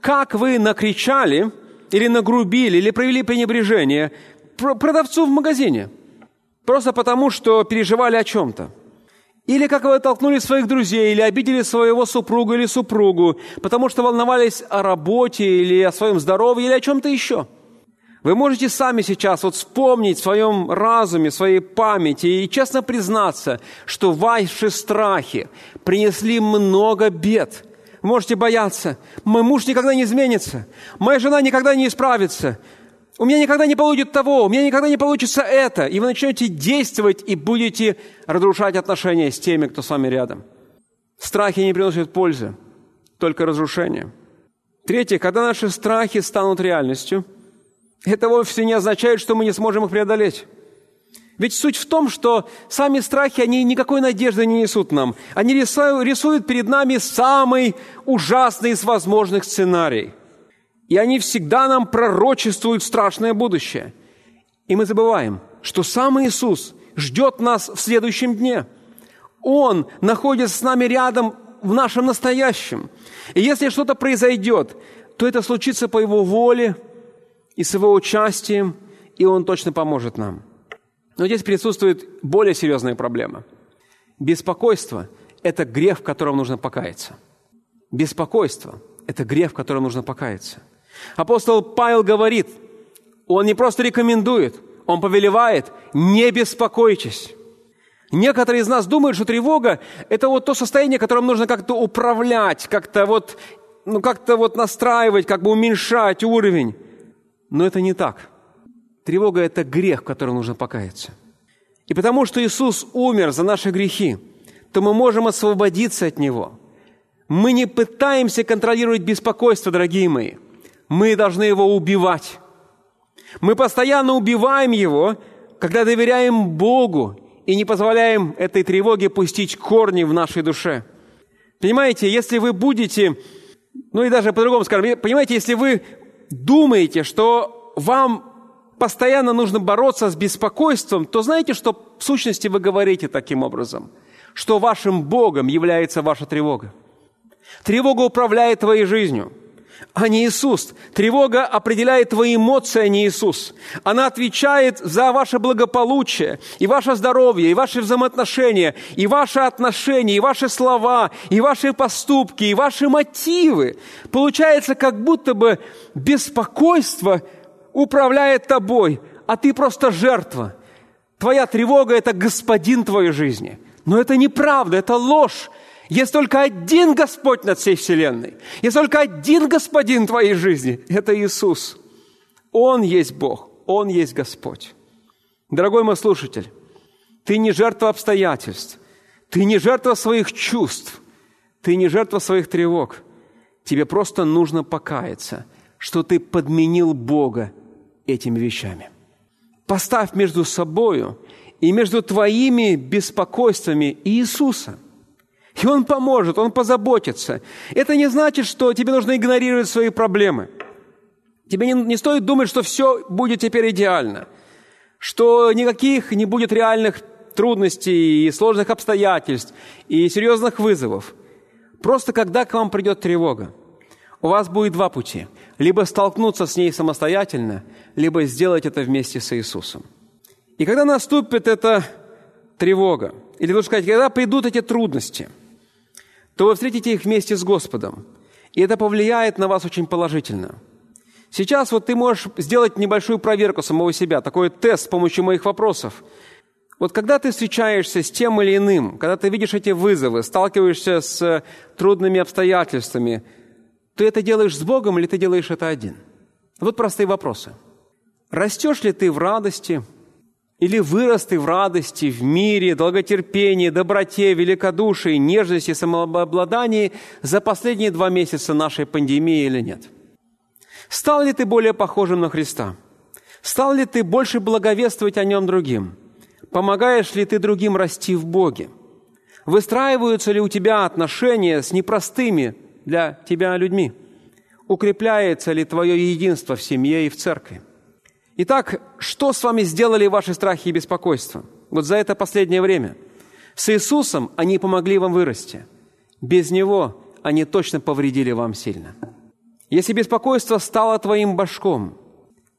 как вы накричали или нагрубили, или проявили пренебрежение продавцу в магазине. Просто потому, что переживали о чем-то. Или как вы толкнули своих друзей, или обидели своего супруга или супругу, потому что волновались о работе или о своем здоровье или о чем-то еще. Вы можете сами сейчас вот вспомнить в своем разуме, своей памяти и честно признаться, что ваши страхи принесли много бед. Можете бояться. Мой муж никогда не изменится. Моя жена никогда не исправится. У меня никогда не получится того, у меня никогда не получится это. И вы начнете действовать и будете разрушать отношения с теми, кто с вами рядом. Страхи не приносят пользы, только разрушение. Третье, когда наши страхи станут реальностью, это вовсе не означает, что мы не сможем их преодолеть. Ведь суть в том, что сами страхи, они никакой надежды не несут нам. Они рисуют перед нами самый ужасный из возможных сценариев. И они всегда нам пророчествуют страшное будущее. И мы забываем, что сам Иисус ждет нас в следующем дне. Он находится с нами рядом в нашем настоящем. И если что-то произойдет, то это случится по Его воле и с Его участием, и Он точно поможет нам. Но здесь присутствует более серьезная проблема. Беспокойство – это грех, в котором нужно покаяться. Беспокойство – это грех, в котором нужно покаяться – Апостол Павел говорит, он не просто рекомендует, он повелевает, не беспокойтесь. Некоторые из нас думают, что тревога – это вот то состояние, которым нужно как-то управлять, как-то вот, ну, как-то вот настраивать, как бы уменьшать уровень. Но это не так. Тревога – это грех, в котором нужно покаяться. И потому что Иисус умер за наши грехи, то мы можем освободиться от Него. Мы не пытаемся контролировать беспокойство, дорогие мои – мы должны его убивать. Мы постоянно убиваем его, когда доверяем Богу и не позволяем этой тревоге пустить корни в нашей душе. Понимаете, если вы будете, ну и даже по-другому скажем, понимаете, если вы думаете, что вам постоянно нужно бороться с беспокойством, то знаете, что в сущности вы говорите таким образом, что вашим Богом является ваша тревога. Тревога управляет твоей жизнью – а не Иисус. Тревога определяет твои эмоции, а не Иисус. Она отвечает за ваше благополучие, и ваше здоровье, и ваши взаимоотношения, и ваши отношения, и ваши слова, и ваши поступки, и ваши мотивы. Получается, как будто бы беспокойство управляет тобой, а ты просто жертва. Твоя тревога – это господин твоей жизни. Но это неправда, это ложь. Есть только один Господь над всей вселенной. Есть только один Господин твоей жизни. Это Иисус. Он есть Бог. Он есть Господь. Дорогой мой слушатель, ты не жертва обстоятельств. Ты не жертва своих чувств. Ты не жертва своих тревог. Тебе просто нужно покаяться, что ты подменил Бога этими вещами. Поставь между собою и между твоими беспокойствами Иисуса – и Он поможет, Он позаботится. Это не значит, что тебе нужно игнорировать свои проблемы. Тебе не, не стоит думать, что все будет теперь идеально, что никаких не будет реальных трудностей и сложных обстоятельств и серьезных вызовов. Просто когда к вам придет тревога, у вас будет два пути. Либо столкнуться с ней самостоятельно, либо сделать это вместе с Иисусом. И когда наступит эта тревога, или лучше сказать, когда придут эти трудности – то вы встретите их вместе с Господом. И это повлияет на вас очень положительно. Сейчас вот ты можешь сделать небольшую проверку самого себя, такой тест с помощью моих вопросов. Вот когда ты встречаешься с тем или иным, когда ты видишь эти вызовы, сталкиваешься с трудными обстоятельствами, ты это делаешь с Богом или ты делаешь это один? Вот простые вопросы. Растешь ли ты в радости – или вырос ты в радости, в мире, долготерпении, доброте, великодушии, нежности, самообладании за последние два месяца нашей пандемии или нет? Стал ли ты более похожим на Христа? Стал ли ты больше благовествовать о Нем другим? Помогаешь ли ты другим расти в Боге? Выстраиваются ли у тебя отношения с непростыми для тебя людьми? Укрепляется ли твое единство в семье и в церкви? Итак, что с вами сделали ваши страхи и беспокойства? Вот за это последнее время. С Иисусом они помогли вам вырасти. Без Него они точно повредили вам сильно. Если беспокойство стало твоим башком,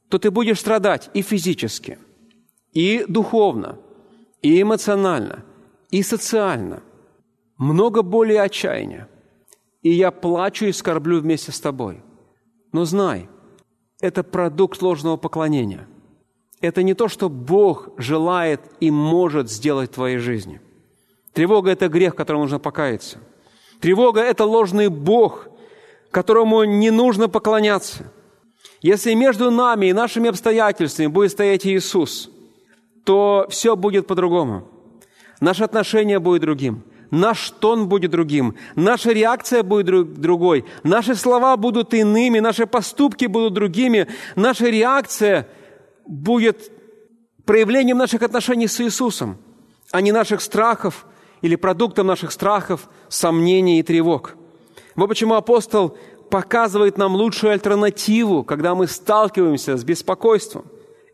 то ты будешь страдать и физически, и духовно, и эмоционально, и социально. Много боли и отчаяния. И я плачу и скорблю вместе с тобой. Но знай – это продукт ложного поклонения. Это не то, что Бог желает и может сделать в твоей жизни. Тревога – это грех, которому нужно покаяться. Тревога – это ложный Бог, которому не нужно поклоняться. Если между нами и нашими обстоятельствами будет стоять Иисус, то все будет по-другому. Наше отношение будет другим – наш тон будет другим, наша реакция будет друг, другой, наши слова будут иными, наши поступки будут другими, наша реакция будет проявлением наших отношений с Иисусом, а не наших страхов или продуктом наших страхов, сомнений и тревог. Вот почему апостол показывает нам лучшую альтернативу, когда мы сталкиваемся с беспокойством.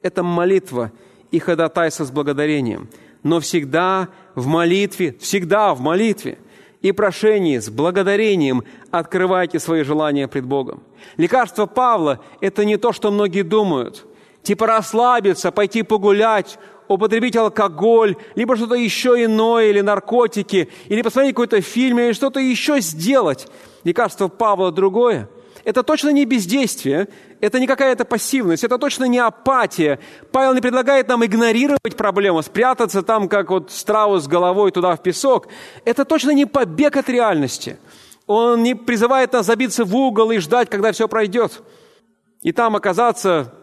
Это молитва и ходатайство с благодарением – но всегда в молитве, всегда в молитве и прошении с благодарением открывайте свои желания пред Богом. Лекарство Павла – это не то, что многие думают. Типа расслабиться, пойти погулять, употребить алкоголь, либо что-то еще иное, или наркотики, или посмотреть какой-то фильм, или что-то еще сделать. Лекарство Павла другое – это точно не бездействие, это не какая-то пассивность, это точно не апатия. Павел не предлагает нам игнорировать проблему, спрятаться там, как вот страус с головой туда в песок. Это точно не побег от реальности. Он не призывает нас забиться в угол и ждать, когда все пройдет. И там оказаться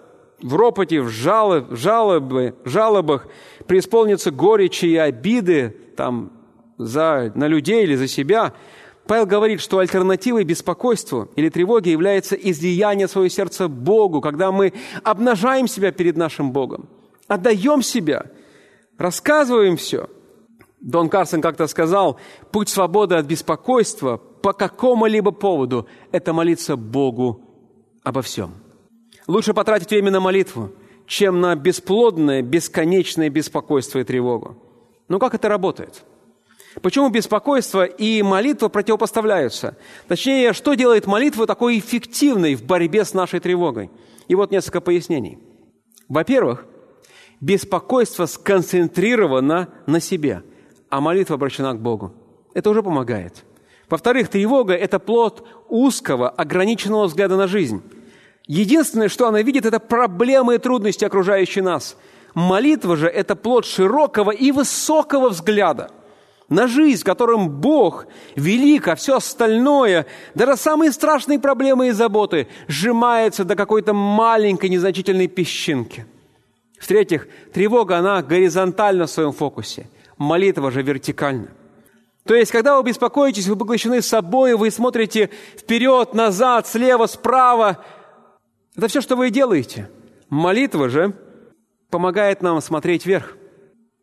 в ропоте, в, жалы, в жалобы, жалобах, преисполниться горечи и обиды там, за, на людей или за себя – Павел говорит, что альтернативой беспокойству или тревоге является излияние своего сердца Богу, когда мы обнажаем себя перед нашим Богом, отдаем себя, рассказываем все. Дон Карсон как-то сказал, путь свободы от беспокойства по какому-либо поводу – это молиться Богу обо всем. Лучше потратить время на молитву, чем на бесплодное, бесконечное беспокойство и тревогу. Но как это работает? Почему беспокойство и молитва противопоставляются? Точнее, что делает молитву такой эффективной в борьбе с нашей тревогой? И вот несколько пояснений. Во-первых, беспокойство сконцентрировано на себе, а молитва обращена к Богу. Это уже помогает. Во-вторых, тревога – это плод узкого, ограниченного взгляда на жизнь. Единственное, что она видит, это проблемы и трудности, окружающие нас. Молитва же – это плод широкого и высокого взгляда – на жизнь, в котором Бог велик, а все остальное, даже самые страшные проблемы и заботы, сжимается до какой-то маленькой незначительной песчинки. В-третьих, тревога, она горизонтальна в своем фокусе, молитва же вертикальна. То есть, когда вы беспокоитесь, вы поглощены собой, вы смотрите вперед, назад, слева, справа. Это все, что вы делаете. Молитва же помогает нам смотреть вверх.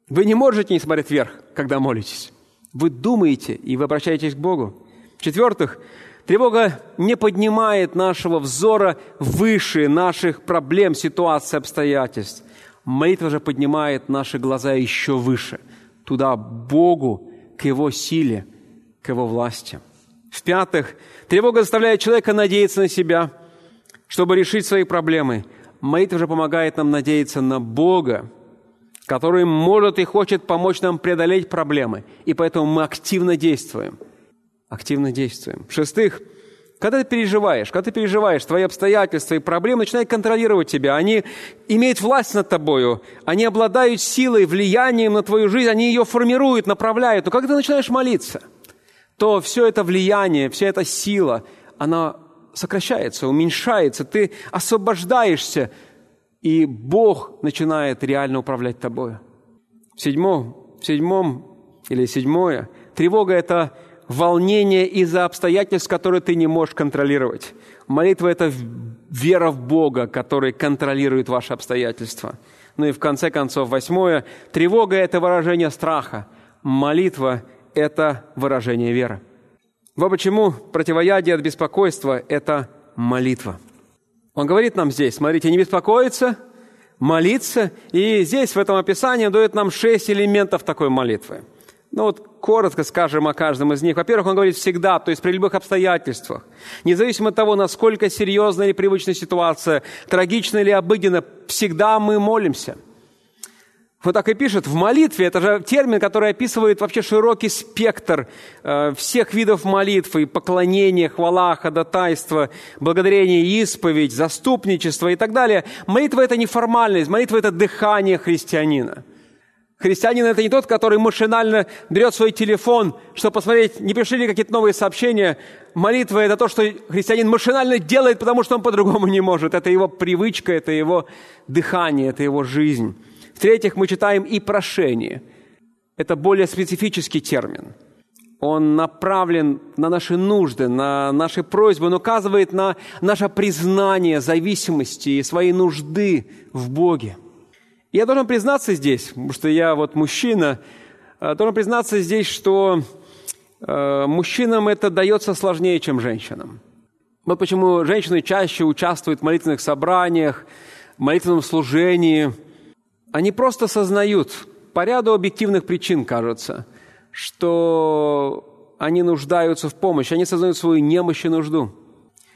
Вы не можете не смотреть вверх, когда молитесь. Вы думаете, и вы обращаетесь к Богу. В-четвертых, тревога не поднимает нашего взора выше наших проблем, ситуаций, обстоятельств. Молитва же поднимает наши глаза еще выше, туда, Богу, к Его силе, к Его власти. В-пятых, тревога заставляет человека надеяться на себя, чтобы решить свои проблемы. Молитва же помогает нам надеяться на Бога, который может и хочет помочь нам преодолеть проблемы. И поэтому мы активно действуем. Активно действуем. В-шестых, Когда ты переживаешь, когда ты переживаешь, твои обстоятельства и проблемы начинают контролировать тебя. Они имеют власть над тобою. Они обладают силой, влиянием на твою жизнь. Они ее формируют, направляют. Но когда ты начинаешь молиться, то все это влияние, вся эта сила, она сокращается, уменьшается. Ты освобождаешься, и Бог начинает реально управлять тобой. В седьмом, в седьмом или седьмое, тревога – это волнение из-за обстоятельств, которые ты не можешь контролировать. Молитва – это вера в Бога, который контролирует ваши обстоятельства. Ну и в конце концов, восьмое – тревога – это выражение страха. Молитва – это выражение веры. Вот почему противоядие от беспокойства – это молитва. Он говорит нам здесь, смотрите, не беспокоиться, молиться. И здесь, в этом описании, он дает нам шесть элементов такой молитвы – ну вот коротко скажем о каждом из них. Во-первых, он говорит всегда, то есть при любых обстоятельствах. Независимо от того, насколько серьезна или привычная ситуация, трагична или обыденна, всегда мы молимся. Вот так и пишет, в молитве, это же термин, который описывает вообще широкий спектр э, всех видов молитвы, поклонения, хвала, ходатайства, благодарение, исповедь, заступничество и так далее. Молитва – это не формальность, молитва – это дыхание христианина – Христианин – это не тот, который машинально берет свой телефон, чтобы посмотреть, не пришли ли какие-то новые сообщения. Молитва – это то, что христианин машинально делает, потому что он по-другому не может. Это его привычка, это его дыхание, это его жизнь. В-третьих, мы читаем и прошение. Это более специфический термин. Он направлен на наши нужды, на наши просьбы, он указывает на наше признание зависимости и своей нужды в Боге – я должен признаться здесь, потому что я вот мужчина, э, должен признаться здесь, что э, мужчинам это дается сложнее, чем женщинам. Вот почему женщины чаще участвуют в молитвенных собраниях, в молитвенном служении. Они просто сознают, по ряду объективных причин, кажется, что они нуждаются в помощи, они сознают свою немощь и нужду.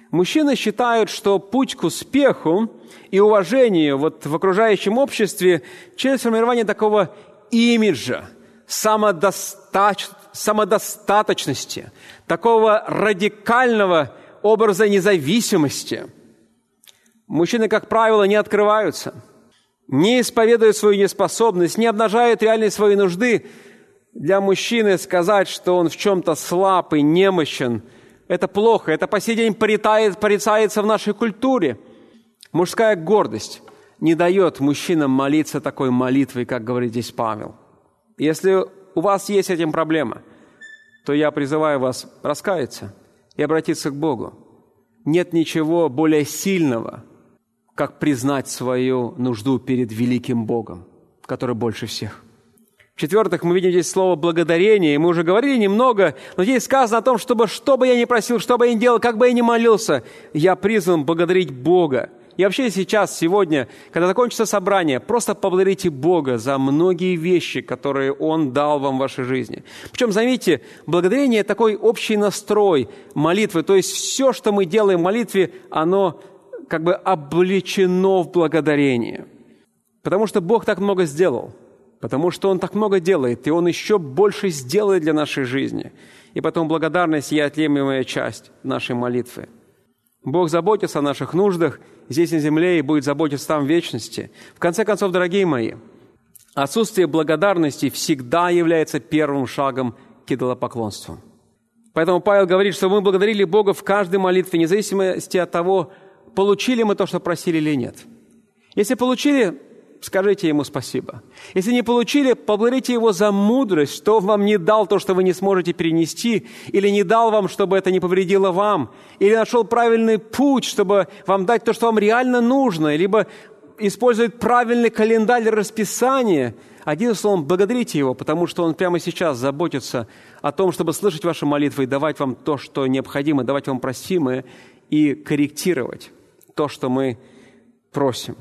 Мужчины считают, что путь к успеху и уважению вот в окружающем обществе через формирование такого имиджа, самодостач... самодостаточности, такого радикального образа независимости. Мужчины, как правило, не открываются, не исповедуют свою неспособность, не обнажают реальные свои нужды. Для мужчины сказать, что он в чем-то слаб и немощен – это плохо, это по сей день порицается в нашей культуре. Мужская гордость не дает мужчинам молиться такой молитвой, как говорит здесь Павел. Если у вас есть этим проблема, то я призываю вас раскаяться и обратиться к Богу. Нет ничего более сильного, как признать свою нужду перед великим Богом, который больше всех – в-четвертых, мы видим здесь слово «благодарение», и мы уже говорили немного, но здесь сказано о том, чтобы что бы я ни просил, что бы я ни делал, как бы я ни молился, я призван благодарить Бога. И вообще сейчас, сегодня, когда закончится собрание, просто поблагодарите Бога за многие вещи, которые Он дал вам в вашей жизни. Причем, заметьте, благодарение – такой общий настрой молитвы, то есть все, что мы делаем в молитве, оно как бы облечено в благодарение. Потому что Бог так много сделал – потому что Он так много делает, и Он еще больше сделает для нашей жизни. И потом благодарность – и отъемлемая часть нашей молитвы. Бог заботится о наших нуждах здесь на земле и будет заботиться там в вечности. В конце концов, дорогие мои, отсутствие благодарности всегда является первым шагом к идолопоклонству. Поэтому Павел говорит, что мы благодарили Бога в каждой молитве, вне зависимости от того, получили мы то, что просили или нет. Если получили, скажите ему спасибо. Если не получили, поблагодарите его за мудрость, что он вам не дал то, что вы не сможете перенести, или не дал вам, чтобы это не повредило вам, или нашел правильный путь, чтобы вам дать то, что вам реально нужно, либо использовать правильный календарь расписания. Одним словом, благодарите Его, потому что Он прямо сейчас заботится о том, чтобы слышать ваши молитвы и давать вам то, что необходимо, давать вам просимое и корректировать то, что мы просим.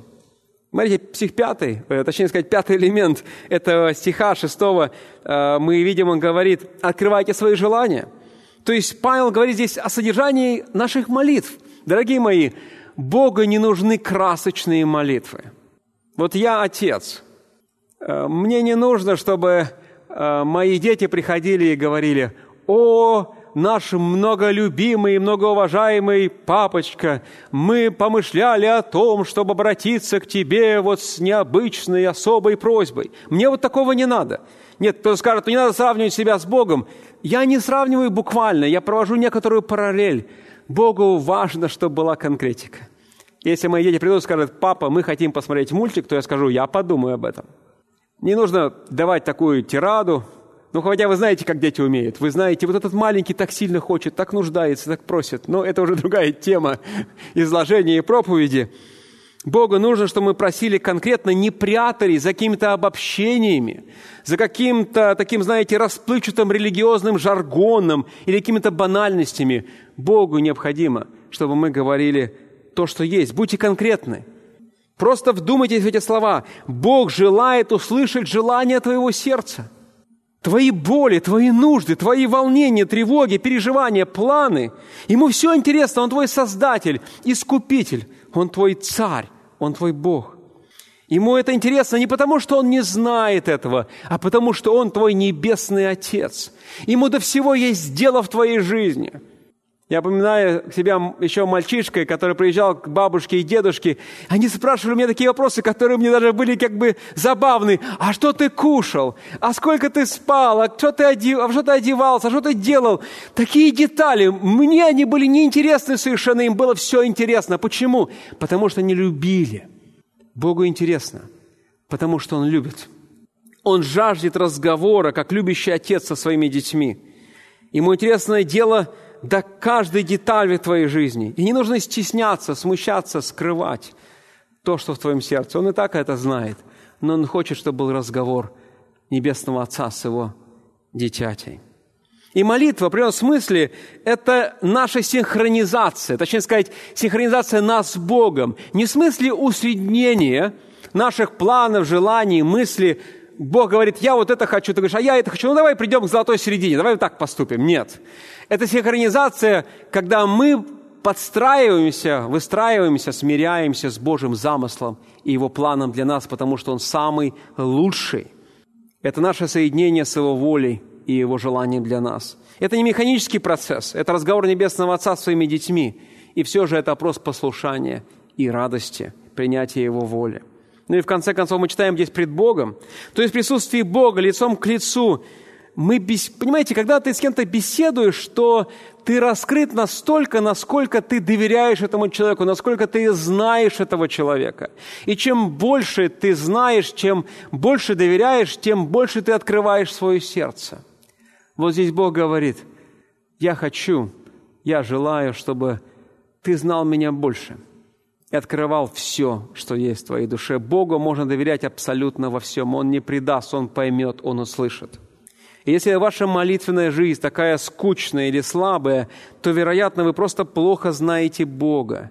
Смотрите, стих пятый, э, точнее сказать, пятый элемент этого стиха шестого, э, мы видим, он говорит, открывайте свои желания. То есть Павел говорит здесь о содержании наших молитв. Дорогие мои, Богу не нужны красочные молитвы. Вот я отец. Э, мне не нужно, чтобы мои дети приходили и говорили, «О, наш многолюбимый и многоуважаемый папочка, мы помышляли о том, чтобы обратиться к тебе вот с необычной особой просьбой. Мне вот такого не надо. Нет, кто скажет, не надо сравнивать себя с Богом. Я не сравниваю буквально, я провожу некоторую параллель. Богу важно, чтобы была конкретика. Если мои дети придут и скажут, папа, мы хотим посмотреть мультик, то я скажу, я подумаю об этом. Не нужно давать такую тираду, ну, хотя вы знаете, как дети умеют. Вы знаете, вот этот маленький так сильно хочет, так нуждается, так просит. Но это уже другая тема изложения и проповеди. Богу нужно, чтобы мы просили конкретно, не прятали за какими-то обобщениями, за каким-то таким, знаете, расплывчатым религиозным жаргоном или какими-то банальностями. Богу необходимо, чтобы мы говорили то, что есть. Будьте конкретны. Просто вдумайтесь в эти слова. Бог желает услышать желание твоего сердца – Твои боли, твои нужды, твои волнения, тревоги, переживания, планы. Ему все интересно. Он твой Создатель, Искупитель. Он твой Царь. Он твой Бог. Ему это интересно не потому, что он не знает этого, а потому, что он твой Небесный Отец. Ему до всего есть дело в твоей жизни – я поминаю себя еще мальчишкой, который приезжал к бабушке и дедушке. Они спрашивали меня такие вопросы, которые мне даже были как бы забавны. А что ты кушал? А сколько ты спал? А что ты, одев... а что ты одевался? А что ты делал? Такие детали. Мне они были неинтересны совершенно. Им было все интересно. Почему? Потому что они любили. Богу интересно. Потому что Он любит. Он жаждет разговора, как любящий отец со своими детьми. Ему интересное дело – до каждой детали твоей жизни. И не нужно стесняться, смущаться, скрывать то, что в твоем сердце. Он и так это знает. Но он хочет, чтобы был разговор Небесного Отца с его дитятей. И молитва, в определенном смысле, это наша синхронизация, точнее сказать, синхронизация нас с Богом. Не в смысле усреднения наших планов, желаний, мыслей. Бог говорит, я вот это хочу, ты говоришь, а я это хочу. Ну давай придем к золотой середине, давай вот так поступим. Нет. Это синхронизация, когда мы подстраиваемся, выстраиваемся, смиряемся с Божьим замыслом и Его планом для нас, потому что Он самый лучший. Это наше соединение с Его волей и Его желанием для нас. Это не механический процесс, это разговор Небесного Отца с своими детьми. И все же это опрос послушания и радости, принятия Его воли. Ну и в конце концов мы читаем здесь пред Богом. То есть в присутствии Бога лицом к лицу мы, бес... понимаете, когда ты с кем-то беседуешь, что ты раскрыт настолько, насколько ты доверяешь этому человеку, насколько ты знаешь этого человека. И чем больше ты знаешь, чем больше доверяешь, тем больше ты открываешь свое сердце. Вот здесь Бог говорит, я хочу, я желаю, чтобы ты знал меня больше и открывал все, что есть в твоей душе. Богу можно доверять абсолютно во всем. Он не предаст, Он поймет, Он услышит. И если ваша молитвенная жизнь такая скучная или слабая, то, вероятно, вы просто плохо знаете Бога.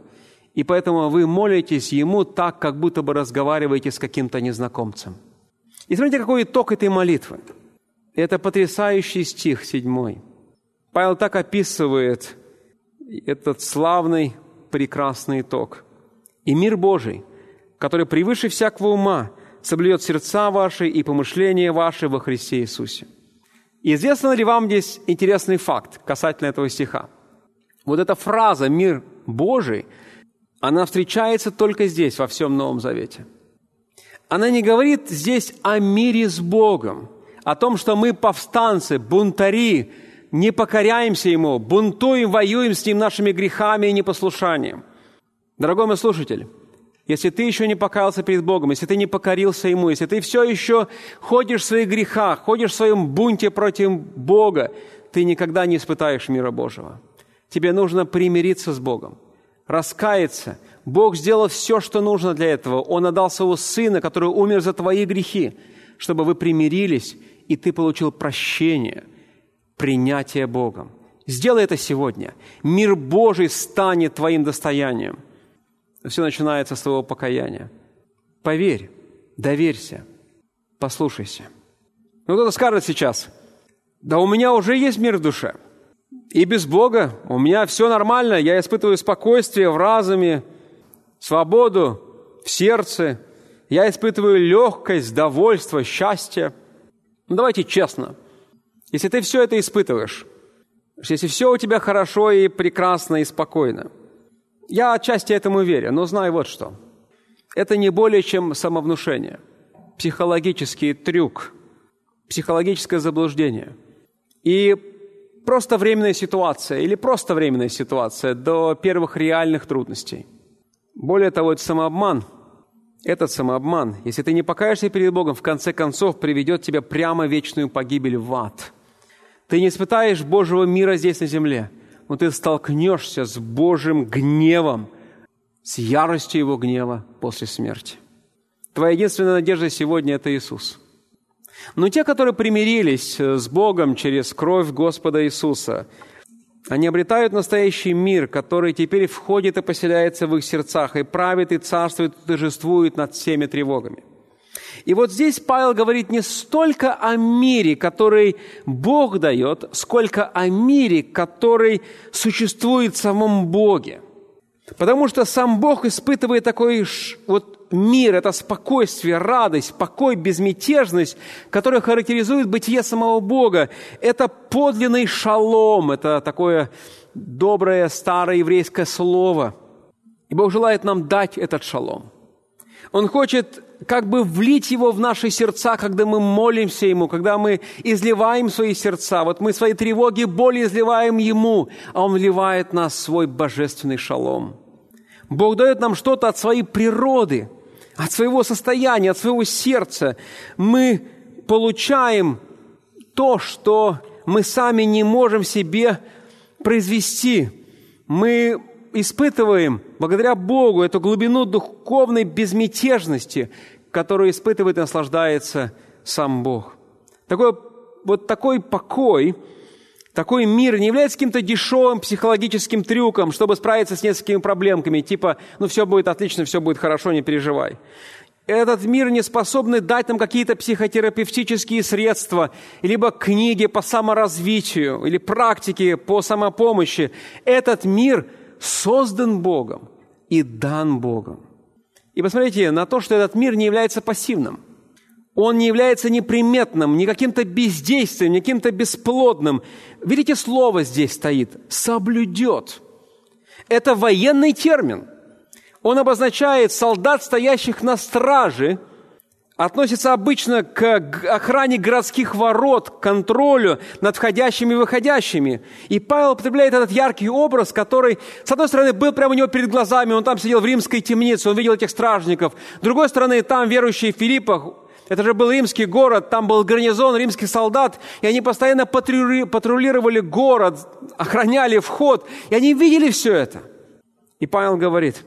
И поэтому вы молитесь Ему так, как будто бы разговариваете с каким-то незнакомцем. И смотрите, какой итог этой молитвы. Это потрясающий стих, седьмой. Павел так описывает этот славный, прекрасный итог. «И мир Божий, который превыше всякого ума, соблюет сердца ваши и помышления ваши во Христе Иисусе». Известно ли вам здесь интересный факт касательно этого стиха? Вот эта фраза «мир Божий», она встречается только здесь, во всем Новом Завете. Она не говорит здесь о мире с Богом, о том, что мы повстанцы, бунтари, не покоряемся Ему, бунтуем, воюем с Ним нашими грехами и непослушанием. Дорогой мой слушатель, если ты еще не покаялся перед Богом, если ты не покорился Ему, если ты все еще ходишь в своих грехах, ходишь в своем бунте против Бога, ты никогда не испытаешь мира Божьего. Тебе нужно примириться с Богом, раскаяться. Бог сделал все, что нужно для этого. Он отдал своего Сына, который умер за твои грехи, чтобы вы примирились, и ты получил прощение, принятие Богом. Сделай это сегодня. Мир Божий станет твоим достоянием – все начинается с твоего покаяния. Поверь, доверься, послушайся. Ну, кто-то скажет сейчас, да у меня уже есть мир в душе. И без Бога у меня все нормально, я испытываю спокойствие в разуме, свободу в сердце, я испытываю легкость, довольство, счастье. Ну, давайте честно. Если ты все это испытываешь, Если все у тебя хорошо и прекрасно и спокойно. Я отчасти этому верю, но знаю вот что. Это не более чем самовнушение, психологический трюк, психологическое заблуждение. И просто временная ситуация или просто временная ситуация до первых реальных трудностей. Более того, это самообман. Этот самообман, если ты не покаешься перед Богом, в конце концов приведет тебя прямо в вечную погибель в ад – ты не испытаешь Божьего мира здесь на земле, но ты столкнешься с Божьим гневом, с яростью Его гнева после смерти. Твоя единственная надежда сегодня – это Иисус. Но те, которые примирились с Богом через кровь Господа Иисуса, они обретают настоящий мир, который теперь входит и поселяется в их сердцах, и правит, и царствует, и торжествует над всеми тревогами. И вот здесь Павел говорит не столько о мире, который Бог дает, сколько о мире, который существует в самом Боге. Потому что сам Бог испытывает такой вот мир, это спокойствие, радость, покой, безмятежность, которая характеризует бытие самого Бога. Это подлинный шалом, это такое доброе старое еврейское слово. И Бог желает нам дать этот шалом. Он хочет как бы влить его в наши сердца, когда мы молимся Ему, когда мы изливаем свои сердца. Вот мы свои тревоги, боли изливаем Ему, а Он вливает в нас свой божественный шалом. Бог дает нам что-то от своей природы, от своего состояния, от своего сердца. Мы получаем то, что мы сами не можем себе произвести. Мы испытываем благодаря Богу эту глубину духовной безмятежности, которую испытывает и наслаждается сам Бог. Такой, вот такой покой, такой мир не является каким-то дешевым психологическим трюком, чтобы справиться с несколькими проблемками, типа, ну все будет отлично, все будет хорошо, не переживай. Этот мир не способен дать нам какие-то психотерапевтические средства, либо книги по саморазвитию, или практики по самопомощи. Этот мир – создан Богом и дан Богом. И посмотрите на то, что этот мир не является пассивным. Он не является неприметным, не каким-то бездействием, не каким-то бесплодным. Видите, слово здесь стоит «соблюдет». Это военный термин. Он обозначает солдат, стоящих на страже – относится обычно к охране городских ворот, к контролю над входящими и выходящими. И Павел употребляет этот яркий образ, который, с одной стороны, был прямо у него перед глазами, он там сидел в римской темнице, он видел этих стражников. С другой стороны, там верующие в Филиппах, это же был римский город, там был гарнизон римских солдат, и они постоянно патрулировали город, охраняли вход, и они видели все это. И Павел говорит,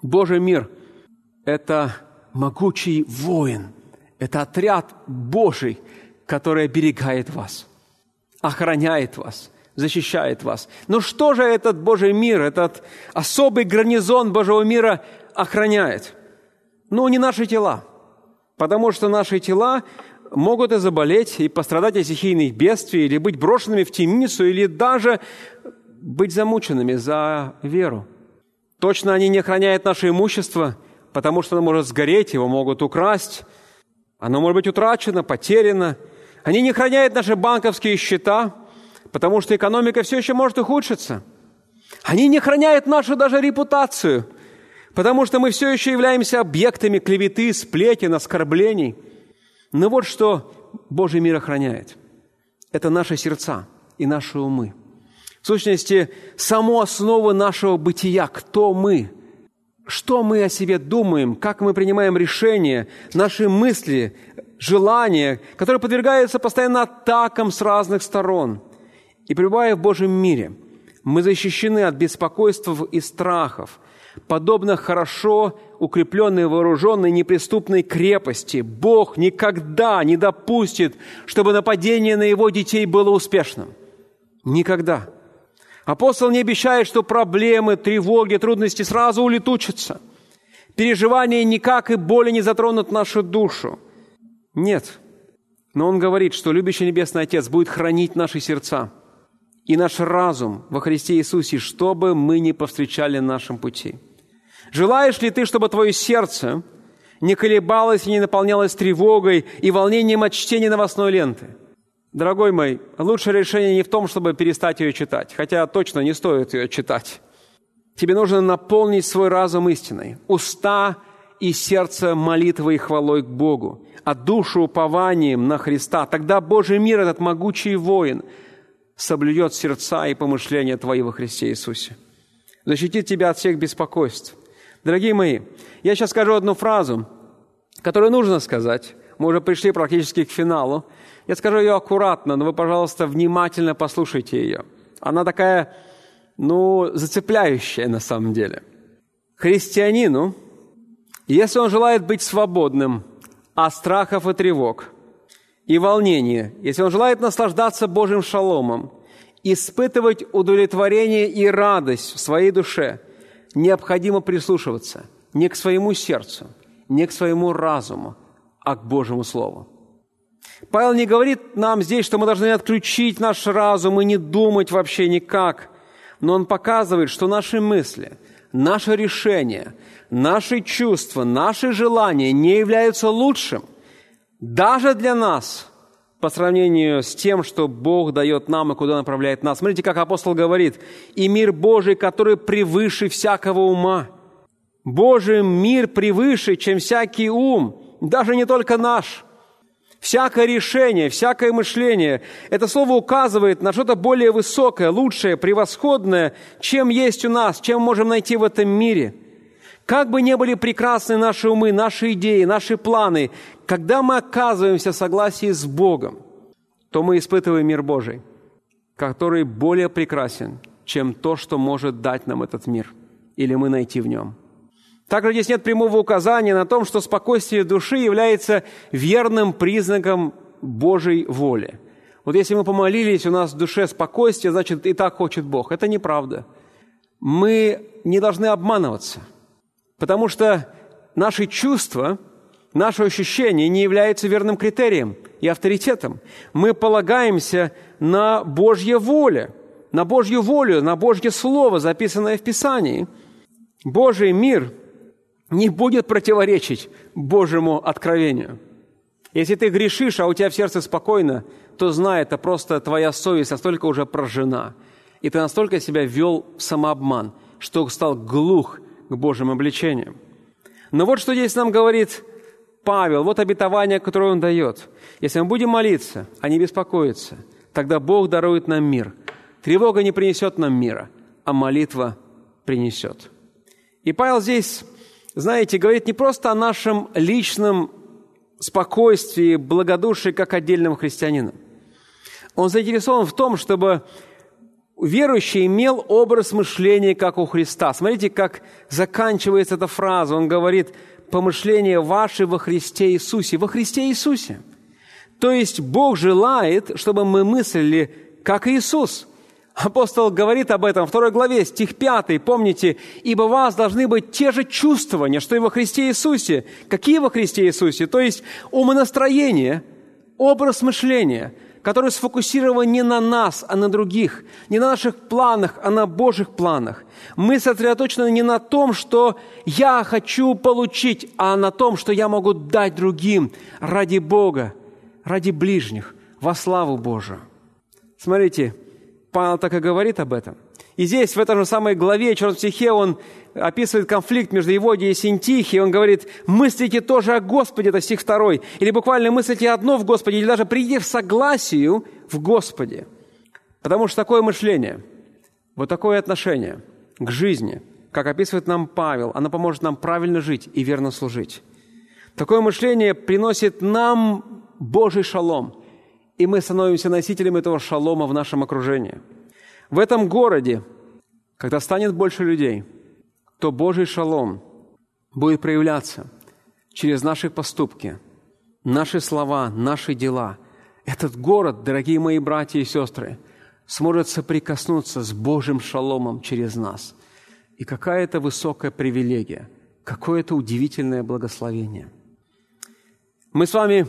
Божий мир – это могучий воин. Это отряд Божий, который оберегает вас, охраняет вас, защищает вас. Но что же этот Божий мир, этот особый гарнизон Божьего мира охраняет? Ну, не наши тела, потому что наши тела могут и заболеть, и пострадать от стихийных бедствий, или быть брошенными в темницу, или даже быть замученными за веру. Точно они не охраняют наше имущество – потому что оно может сгореть, его могут украсть, оно может быть утрачено, потеряно. Они не хранят наши банковские счета, потому что экономика все еще может ухудшиться. Они не хранят нашу даже репутацию, потому что мы все еще являемся объектами клеветы, сплетен, оскорблений. Но вот что Божий мир охраняет. Это наши сердца и наши умы. В сущности, саму основу нашего бытия, кто мы – что мы о себе думаем, как мы принимаем решения, наши мысли, желания, которые подвергаются постоянно атакам с разных сторон. И пребывая в Божьем мире, мы защищены от беспокойств и страхов, подобно хорошо укрепленной, вооруженной, неприступной крепости. Бог никогда не допустит, чтобы нападение на его детей было успешным. Никогда. Апостол не обещает, что проблемы, тревоги, трудности сразу улетучатся. Переживания никак и боли не затронут нашу душу. Нет. Но он говорит, что любящий Небесный Отец будет хранить наши сердца и наш разум во Христе Иисусе, чтобы мы не повстречали на нашем пути. Желаешь ли ты, чтобы твое сердце не колебалось и не наполнялось тревогой и волнением от чтения новостной ленты? Дорогой мой, лучшее решение не в том, чтобы перестать ее читать, хотя точно не стоит ее читать. Тебе нужно наполнить свой разум истиной, уста и сердце молитвой и хвалой к Богу, а душу упованием на Христа. Тогда Божий мир, этот могучий воин, соблюдет сердца и помышления твои во Христе Иисусе. Защитит тебя от всех беспокойств. Дорогие мои, я сейчас скажу одну фразу, которую нужно сказать. Мы уже пришли практически к финалу. Я скажу ее аккуратно, но вы, пожалуйста, внимательно послушайте ее. Она такая, ну, зацепляющая на самом деле. Христианину, если он желает быть свободным от страхов и тревог и волнения, если он желает наслаждаться Божьим шаломом, испытывать удовлетворение и радость в своей душе, необходимо прислушиваться не к своему сердцу, не к своему разуму, а к Божьему Слову. Павел не говорит нам здесь, что мы должны отключить наш разум и не думать вообще никак, но он показывает, что наши мысли, наши решения, наши чувства, наши желания не являются лучшим даже для нас по сравнению с тем, что Бог дает нам и куда направляет нас. Смотрите, как апостол говорит, «И мир Божий, который превыше всякого ума». Божий мир превыше, чем всякий ум, даже не только наш – Всякое решение, всякое мышление, это слово указывает на что-то более высокое, лучшее, превосходное, чем есть у нас, чем можем найти в этом мире. Как бы ни были прекрасны наши умы, наши идеи, наши планы, когда мы оказываемся в согласии с Богом, то мы испытываем мир Божий, который более прекрасен, чем то, что может дать нам этот мир, или мы найти в нем. Также здесь нет прямого указания на том, что спокойствие души является верным признаком Божьей воли. Вот если мы помолились, у нас в душе спокойствие, значит, и так хочет Бог. Это неправда. Мы не должны обманываться, потому что наши чувства, наши ощущения не являются верным критерием и авторитетом. Мы полагаемся на Божье воле, на Божью волю, на Божье Слово, записанное в Писании. Божий мир – не будет противоречить Божьему откровению. Если ты грешишь, а у тебя в сердце спокойно, то знай, это просто твоя совесть настолько уже прожжена, и ты настолько себя вел в самообман, что стал глух к Божьим обличениям. Но вот что здесь нам говорит Павел, вот обетование, которое он дает. Если мы будем молиться, а не беспокоиться, тогда Бог дарует нам мир. Тревога не принесет нам мира, а молитва принесет. И Павел здесь знаете, говорит не просто о нашем личном спокойствии, благодушии, как отдельного христианина. Он заинтересован в том, чтобы верующий имел образ мышления, как у Христа. Смотрите, как заканчивается эта фраза. Он говорит, помышления ваши во Христе Иисусе. Во Христе Иисусе. То есть Бог желает, чтобы мы мыслили, как Иисус – Апостол говорит об этом в второй главе, стих 5, помните, «Ибо у вас должны быть те же чувствования, что и во Христе Иисусе». Какие во Христе Иисусе? То есть умонастроение, образ мышления, который сфокусирован не на нас, а на других, не на наших планах, а на Божьих планах. Мы сосредоточены не на том, что я хочу получить, а на том, что я могу дать другим ради Бога, ради ближних, во славу Божию. Смотрите, Павел так и говорит об этом. И здесь, в этой же самой главе, черном стихе, он описывает конфликт между Еводией и Синтихией. Он говорит, мыслите тоже о Господе, это стих второй. Или буквально мыслите одно в Господе, или даже прийти в согласию в Господе. Потому что такое мышление, вот такое отношение к жизни, как описывает нам Павел, оно поможет нам правильно жить и верно служить. Такое мышление приносит нам Божий шалом – и мы становимся носителями этого шалома в нашем окружении. В этом городе, когда станет больше людей, то Божий шалом будет проявляться через наши поступки, наши слова, наши дела. Этот город, дорогие мои братья и сестры, сможет соприкоснуться с Божьим шаломом через нас. И какая это высокая привилегия, какое это удивительное благословение. Мы с вами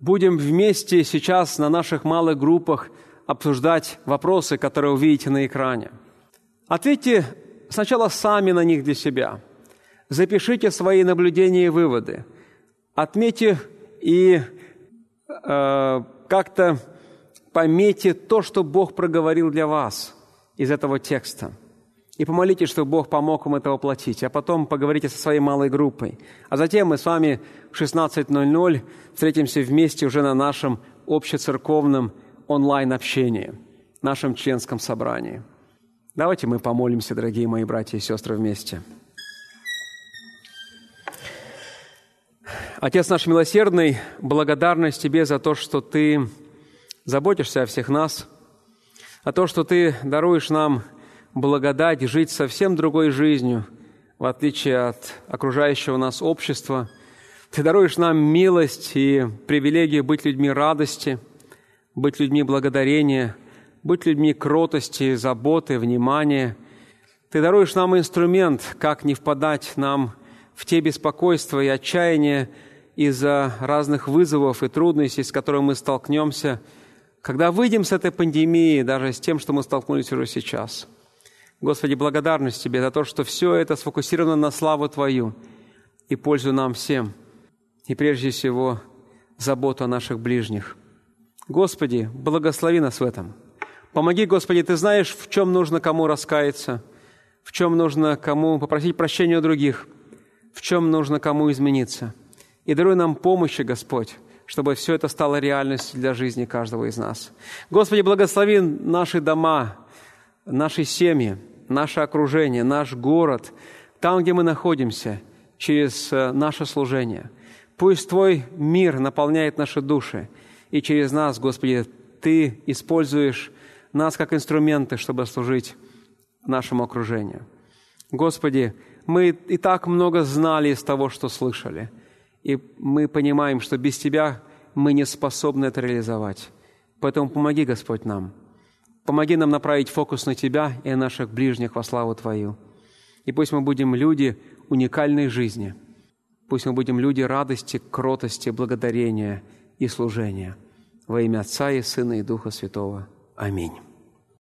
будем вместе сейчас на наших малых группах обсуждать вопросы, которые вы видите на экране. Ответьте сначала сами на них для себя. Запишите свои наблюдения и выводы. Отметьте и э, как-то пометьте то, что Бог проговорил для вас из этого текста. И помолитесь, чтобы Бог помог вам это воплотить. А потом поговорите со своей малой группой. А затем мы с вами в 16.00 встретимся вместе уже на нашем общецерковном онлайн-общении, нашем членском собрании. Давайте мы помолимся, дорогие мои братья и сестры, вместе. Отец наш милосердный, благодарность Тебе за то, что Ты заботишься о всех нас, о том, что Ты даруешь нам благодать жить совсем другой жизнью, в отличие от окружающего нас общества. Ты даруешь нам милость и привилегию быть людьми радости, быть людьми благодарения, быть людьми кротости, заботы, внимания. Ты даруешь нам инструмент, как не впадать нам в те беспокойства и отчаяния из-за разных вызовов и трудностей, с которыми мы столкнемся, когда выйдем с этой пандемии, даже с тем, что мы столкнулись уже сейчас – Господи, благодарность Тебе за то, что все это сфокусировано на славу Твою и пользу нам всем. И прежде всего, заботу о наших ближних. Господи, благослови нас в этом. Помоги, Господи, Ты знаешь, в чем нужно кому раскаяться, в чем нужно кому попросить прощения у других, в чем нужно кому измениться. И даруй нам помощи, Господь, чтобы все это стало реальностью для жизни каждого из нас. Господи, благослови наши дома, наши семьи, наше окружение, наш город, там, где мы находимся, через э, наше служение. Пусть Твой мир наполняет наши души, и через нас, Господи, Ты используешь нас как инструменты, чтобы служить нашему окружению. Господи, мы и так много знали из того, что слышали, и мы понимаем, что без Тебя мы не способны это реализовать. Поэтому помоги, Господь, нам – Помоги нам направить фокус на Тебя и на наших ближних во славу Твою. И пусть мы будем люди уникальной жизни. Пусть мы будем люди радости, кротости, благодарения и служения. Во имя Отца и Сына и Духа Святого. Аминь.